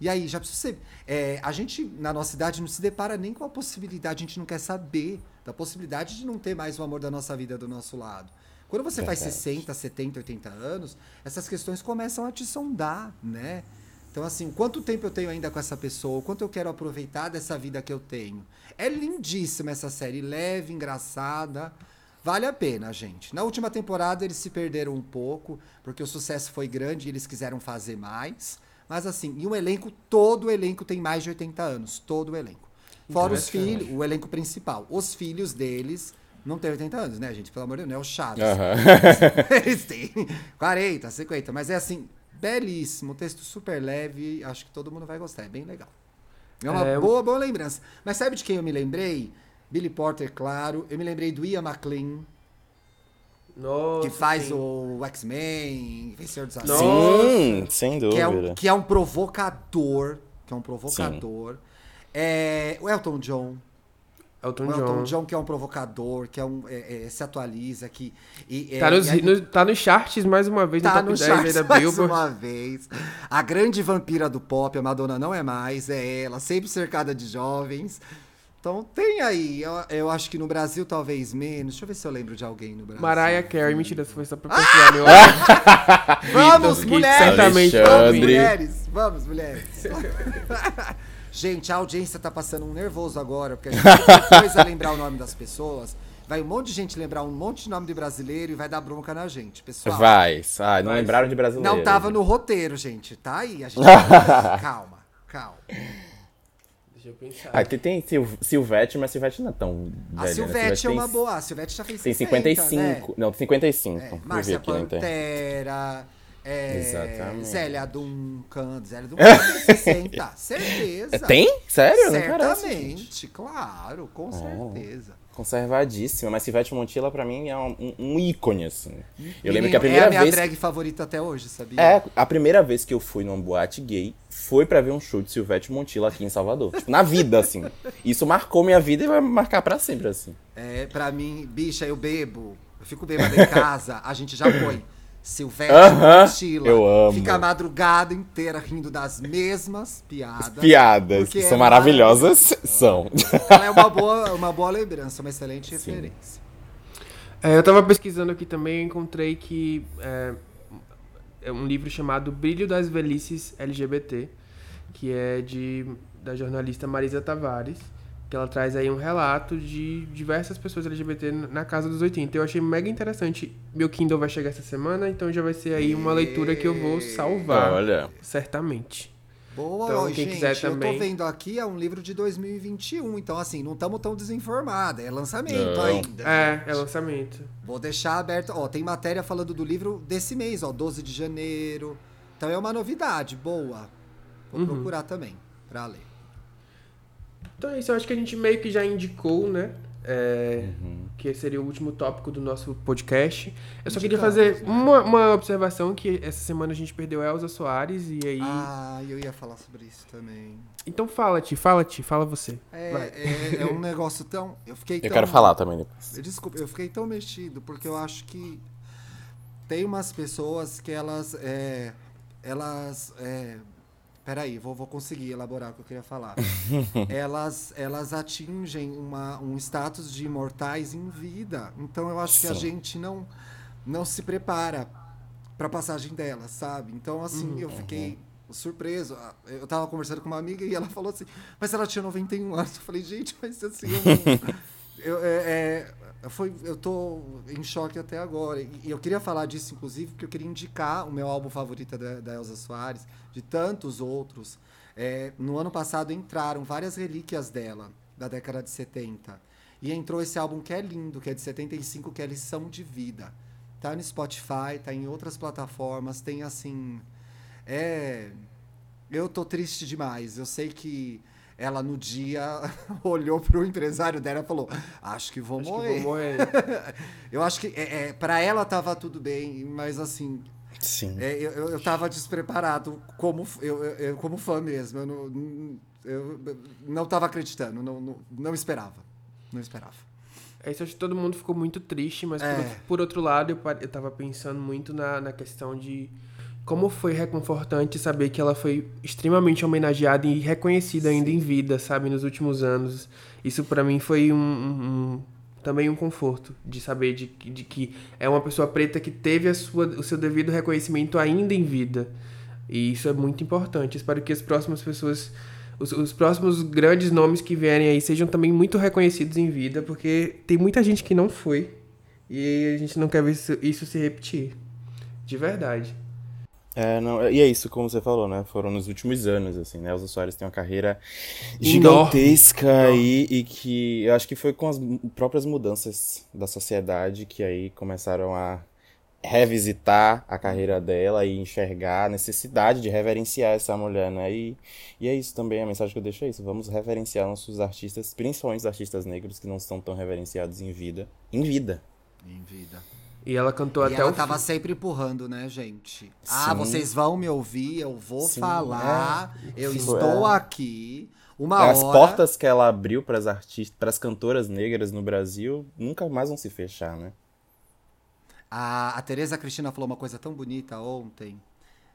E aí, já precisa ser. é, a gente, na nossa idade, não se depara nem com a possibilidade, a gente não quer saber da possibilidade de não ter mais o amor da nossa vida do nosso lado. Quando você faz Verdade. 60, 70, 80 anos, essas questões começam a te sondar, né? Então, assim, quanto tempo eu tenho ainda com essa pessoa? Quanto eu quero aproveitar dessa vida que eu tenho? É lindíssima essa série, leve, engraçada. Vale a pena, gente. Na última temporada eles se perderam um pouco, porque o sucesso foi grande e eles quiseram fazer mais. Mas assim, e o elenco, todo o elenco tem mais de 80 anos. Todo o elenco. Fora os filhos, o elenco principal. Os filhos deles não têm 80 anos, né, gente? Pelo amor de Deus, não é o Chaves. Aham. Eles têm 40, 50, mas é assim, belíssimo, texto super leve, acho que todo mundo vai gostar, é bem legal. É uma É, eu- boa, boa lembrança. Mas sabe de quem eu me lembrei? Billy Porter, claro. Eu me lembrei do Ian McLean, Nossa, que faz sim. o X-Men, Vencedor dos Nossa. Sim, sem que é, um, dúvida. que é um provocador, que é um provocador. É, o Elton John, Elton, o Elton John. John que é um provocador, que é um, é- é, se atualiza, que... E, Tá, é, nos, e aí- no- tá nos charts mais uma vez, Tá no no top 10 aí charts da mais Billboard. uma vez. A grande vampira do pop, a Madonna não é mais, é ela, sempre cercada de jovens. Então tem aí, eu, eu acho que no Brasil talvez menos. Deixa eu ver se eu lembro de alguém no Brasil. Mariah Carey, mentira, foi só Ah! pra pesquisar meu Vamos, mulheres! certamente Vamos, mulheres! Vamos, mulheres! gente, a audiência tá passando um nervoso agora, porque a gente depois a lembrar o nome das pessoas. Vai um monte de gente lembrar um monte de nome de brasileiro e vai dar bronca na gente, pessoal. Vai. Ai, não Vai. lembraram de brasileiro. Não tava no roteiro, gente. Tá aí. A gente... calma, calma. Deixa eu pensar. Aqui tem Sil Silvete, mas Silvete não é tão A velha, né? Silvete é tem- uma boa. A Silvete já fez Tem 50, 55. Né? Não, 55. É, eu vi Márcia aqui. Pantera. É, Exatamente. Zélia Duncan. Zélia Duncan tem 60. certeza. É, Tem? Sério? Certamente, claro, com certeza. Conservadíssima, mas Silvete Montilla pra mim é um, um- ícone, assim. Eu Menino, lembro que a primeira é a minha vez. drag favorita até hoje, sabia? É, a primeira vez que eu fui numa boate gay foi pra ver um show de Silvete Montilla aqui em Salvador. Tipo, na vida, assim. Isso marcou minha vida e vai marcar pra sempre, assim. É, pra mim, bicha, eu bebo. Eu fico bêbada em casa, a gente já põe. Silvestre Aham, Montilla. eu amo. Fica a madrugada inteira rindo das mesmas piadas. Piadas, que é são maravilhosas, são. Ela é uma boa, uma boa lembrança, uma excelente referência. É, eu tava pesquisando aqui também e encontrei que é, é um livro chamado Brilho das Velhices LGBT, que é de da jornalista Marisa Tavares, que ela traz aí um relato de diversas pessoas LGBT na casa dos 80. Eu achei mega interessante. Meu Kindle vai chegar essa semana, então já vai ser aí uma leitura que eu vou salvar. Olha. Certamente. Boa, Então, quem gente, quiser eu também- tô vendo aqui, é um livro de 2021, então assim, não estamos tão desinformados, é lançamento Não. ainda. É, gente. é lançamento. Vou deixar aberto, ó, tem matéria falando do livro desse mês, ó, 12 de janeiro. Então é uma novidade, boa. Vou Uhum. procurar também, pra ler. Então é isso, eu acho que a gente meio que já indicou, né? É, Uhum. Que seria o último tópico do nosso podcast. Eu só queria Indicamos, fazer né? uma, uma observação que essa semana a gente perdeu a Elza Soares e aí. Ah, eu ia falar sobre isso também. Então fala, Ti, fala, Ti, fala você. É, é, é um negócio tão. Eu fiquei Eu tão. quero falar também depois. Desculpa, eu fiquei tão mexido porque eu acho que tem umas pessoas que elas. É, elas. Peraí, vou, vou conseguir elaborar o que eu queria falar. elas, elas atingem uma, um status de imortais em vida. Então eu acho que a Sim. gente não, não se prepara pra passagem delas, sabe? Então, assim, eu fiquei. Surpreso, eu tava conversando com uma amiga e ela falou assim, mas ela tinha 91 anos. Eu falei, gente, mas assim, eu não, eu, é, é, foi, eu tô em choque até agora. E eu queria falar disso, inclusive, porque eu queria indicar o meu álbum favorito da, da Elza Soares, de tantos outros. É, no ano passado entraram várias relíquias dela, da década de 70. E entrou esse álbum que é lindo, que é de 75, que é Lição de Vida. Tá no Spotify, tá em outras plataformas, tem assim. É. Eu tô triste demais. Eu sei que ela no dia olhou pro empresário dela e falou: Acho que vou Acho que morrer. vou morrer. Eu acho que é, é, para ela tava tudo bem, mas assim, Sim. é, eu, eu, tava despreparado como, eu, eu- como fã mesmo. Eu não, eu não tava acreditando, não, não, não esperava. Não esperava. É isso, acho que todo mundo ficou muito triste, mas É. por, por outro lado, eu, eu tava pensando muito na, na questão de como foi reconfortante saber que ela foi extremamente homenageada e reconhecida ainda em vida, sabe, nos últimos anos. Isso pra mim foi um, um- também um conforto de saber de, que- de que é uma pessoa preta que teve a sua, o seu devido reconhecimento ainda em vida. E isso é muito importante. Espero que as próximas pessoas, os, os próximos grandes nomes que vierem aí sejam também muito reconhecidos em vida, porque tem muita gente que não foi. E a gente não quer ver isso, isso se repetir. De verdade. É, não, e é isso, como você falou, né? Foram nos últimos anos, assim, né? Elza Soares tem uma carreira gigantesca aí e que eu acho que foi com as próprias mudanças da sociedade que aí começaram a revisitar a carreira dela e enxergar a necessidade de reverenciar essa mulher, né? E, e é isso também, a mensagem que eu deixo é isso. Vamos reverenciar nossos artistas, principalmente os artistas negros que não são tão reverenciados em vida. Em vida. Em vida. E ela cantou e até ela o tava fim. sempre empurrando, né, gente? Ah, Sim. vocês vão me ouvir, eu vou Sim, falar, eu Sim, estou é. aqui. Uma As hora. portas que ela abriu para as artistas, para as cantoras negras no Brasil, nunca mais vão se fechar, né? A, a Tereza Cristina falou uma coisa tão bonita ontem.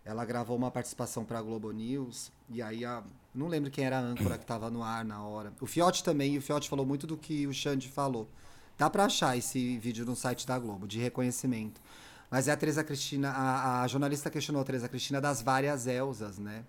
Ela gravou uma participação para a Globo News e aí a, não lembro quem era a âncora que estava no ar na hora. O Fiote também, e o Fiote falou muito do que o Xande falou. Dá para achar esse vídeo no site da Globo de reconhecimento. Mas é a Tereza Cristina, a, a jornalista questionou a Tereza Cristina das várias Elzas, né?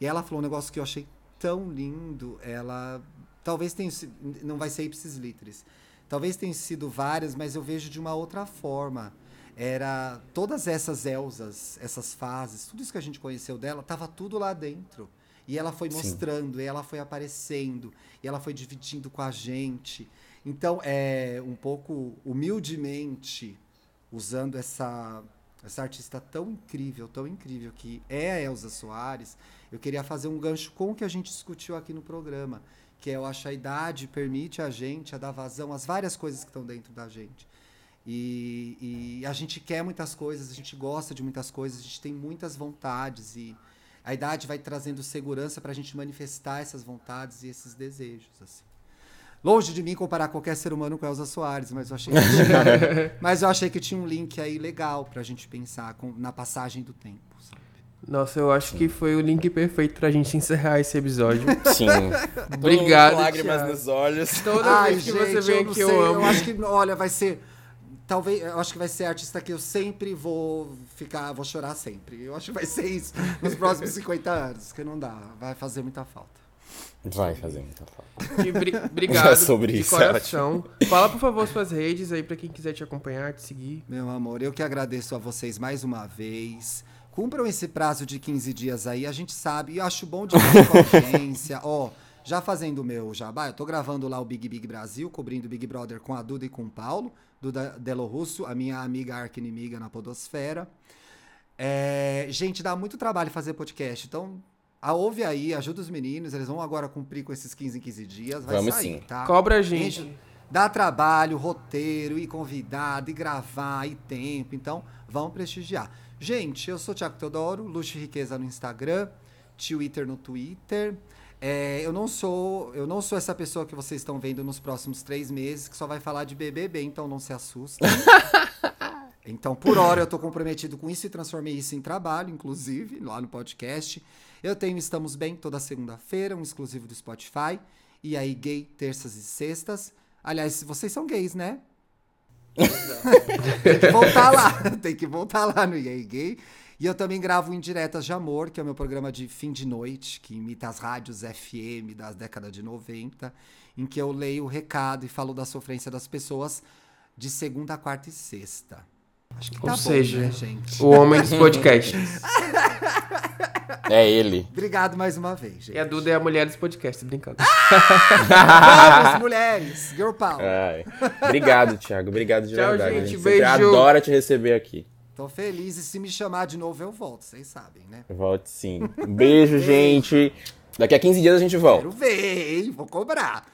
E ela falou um negócio que eu achei tão lindo. Ela talvez tenha sido, não vai ser ipsis literis. Talvez tenham sido várias, mas eu vejo de uma outra forma. Era todas essas Elzas, essas fases, tudo isso que a gente conheceu dela, tava tudo lá dentro. E ela foi Sim. mostrando, e ela foi aparecendo, e ela foi dividindo com a gente. Então, é um pouco humildemente usando essa essa artista tão incrível, tão incrível que é a Elza Soares, eu queria fazer um gancho com o que a gente discutiu aqui no programa, que é eu acho a idade permite a gente a dar vazão às várias coisas que estão dentro da gente. E, e a gente quer muitas coisas, a gente gosta de muitas coisas, a gente tem muitas vontades e a idade vai trazendo segurança para a gente manifestar essas vontades e esses desejos. Assim. Longe de mim comparar qualquer ser humano com a Elza Soares, mas eu achei que tinha, mas eu achei que tinha um link aí legal pra gente pensar com- na passagem do tempo. sabe? Nossa, eu acho que foi o link perfeito pra gente encerrar esse episódio. Sim. Obrigado, Com lágrimas Thiago. nos olhos. Toda Ai, vez que gente, você vem eu aqui, sei, eu amo. acho que, olha, vai ser talvez, eu acho que vai ser a artista que eu sempre vou ficar, vou chorar sempre. Eu acho que vai ser isso nos próximos 50 anos, que não dá, vai fazer muita falta. Vai fazer muita falta. E bri- obrigado Sobre de isso, é coração. Fala, por favor, suas redes aí pra quem quiser te acompanhar, te seguir. Meu amor, eu que agradeço a vocês mais uma vez. Cumpram esse prazo de 15 dias aí, a gente sabe, e eu acho bom dividir com a audiência. Ó, já fazendo o meu jabá, eu tô gravando lá o Big Big Brasil, cobrindo o Big Brother com a Duda e com o Paulo, Duda Delo Russo, a minha amiga arqui-inimiga na podosfera. É, gente, dá muito trabalho fazer podcast, então a, ouve aí, ajuda os meninos, eles vão agora cumprir com esses 15 em 15 dias, vai Vamos sair, sim. tá? Cobra a gente. Gente, dá trabalho, roteiro, e convidado, e gravar, e tempo. Então, vão prestigiar. Gente, eu sou o Thiago Teodoro, Luxo e Riqueza no Instagram, Twitter no Twitter. É, eu não sou eu não sou essa pessoa que vocês estão vendo nos próximos três meses, que só vai falar de BBB, então não se assustem. Então, por hora, eu tô comprometido com isso e transformei isso em trabalho, inclusive, lá no podcast. Eu tenho Estamos Bem toda segunda-feira, um exclusivo do Spotify. E aí, gay, terças e sextas. Aliás, vocês são gays, né? tem que voltar lá. Tem que voltar lá no EA Gay. E eu também gravo Indiretas de Amor, que é o meu programa de fim de noite, que imita as rádios FM das décadas de 90, em que eu leio o recado e falo da sofrência das pessoas de segunda, quarta e sexta. Acho que Ou tá seja, bom, né, gente? O homem dos podcasts. É ele. Obrigado mais uma vez, gente. E a Duda é a mulher dos podcasts, brincando. Vamos, mulheres! Girl Power! Ai. Obrigado, Thiago. Obrigado de Tchau, verdade. gente. A gente Beijo. adora te receber aqui. Tô feliz e se me chamar de novo eu volto, vocês sabem, né? Volte sim. Um beijo, gente. Daqui a 15 dias a gente volta. Quero ver, hein? Vou cobrar.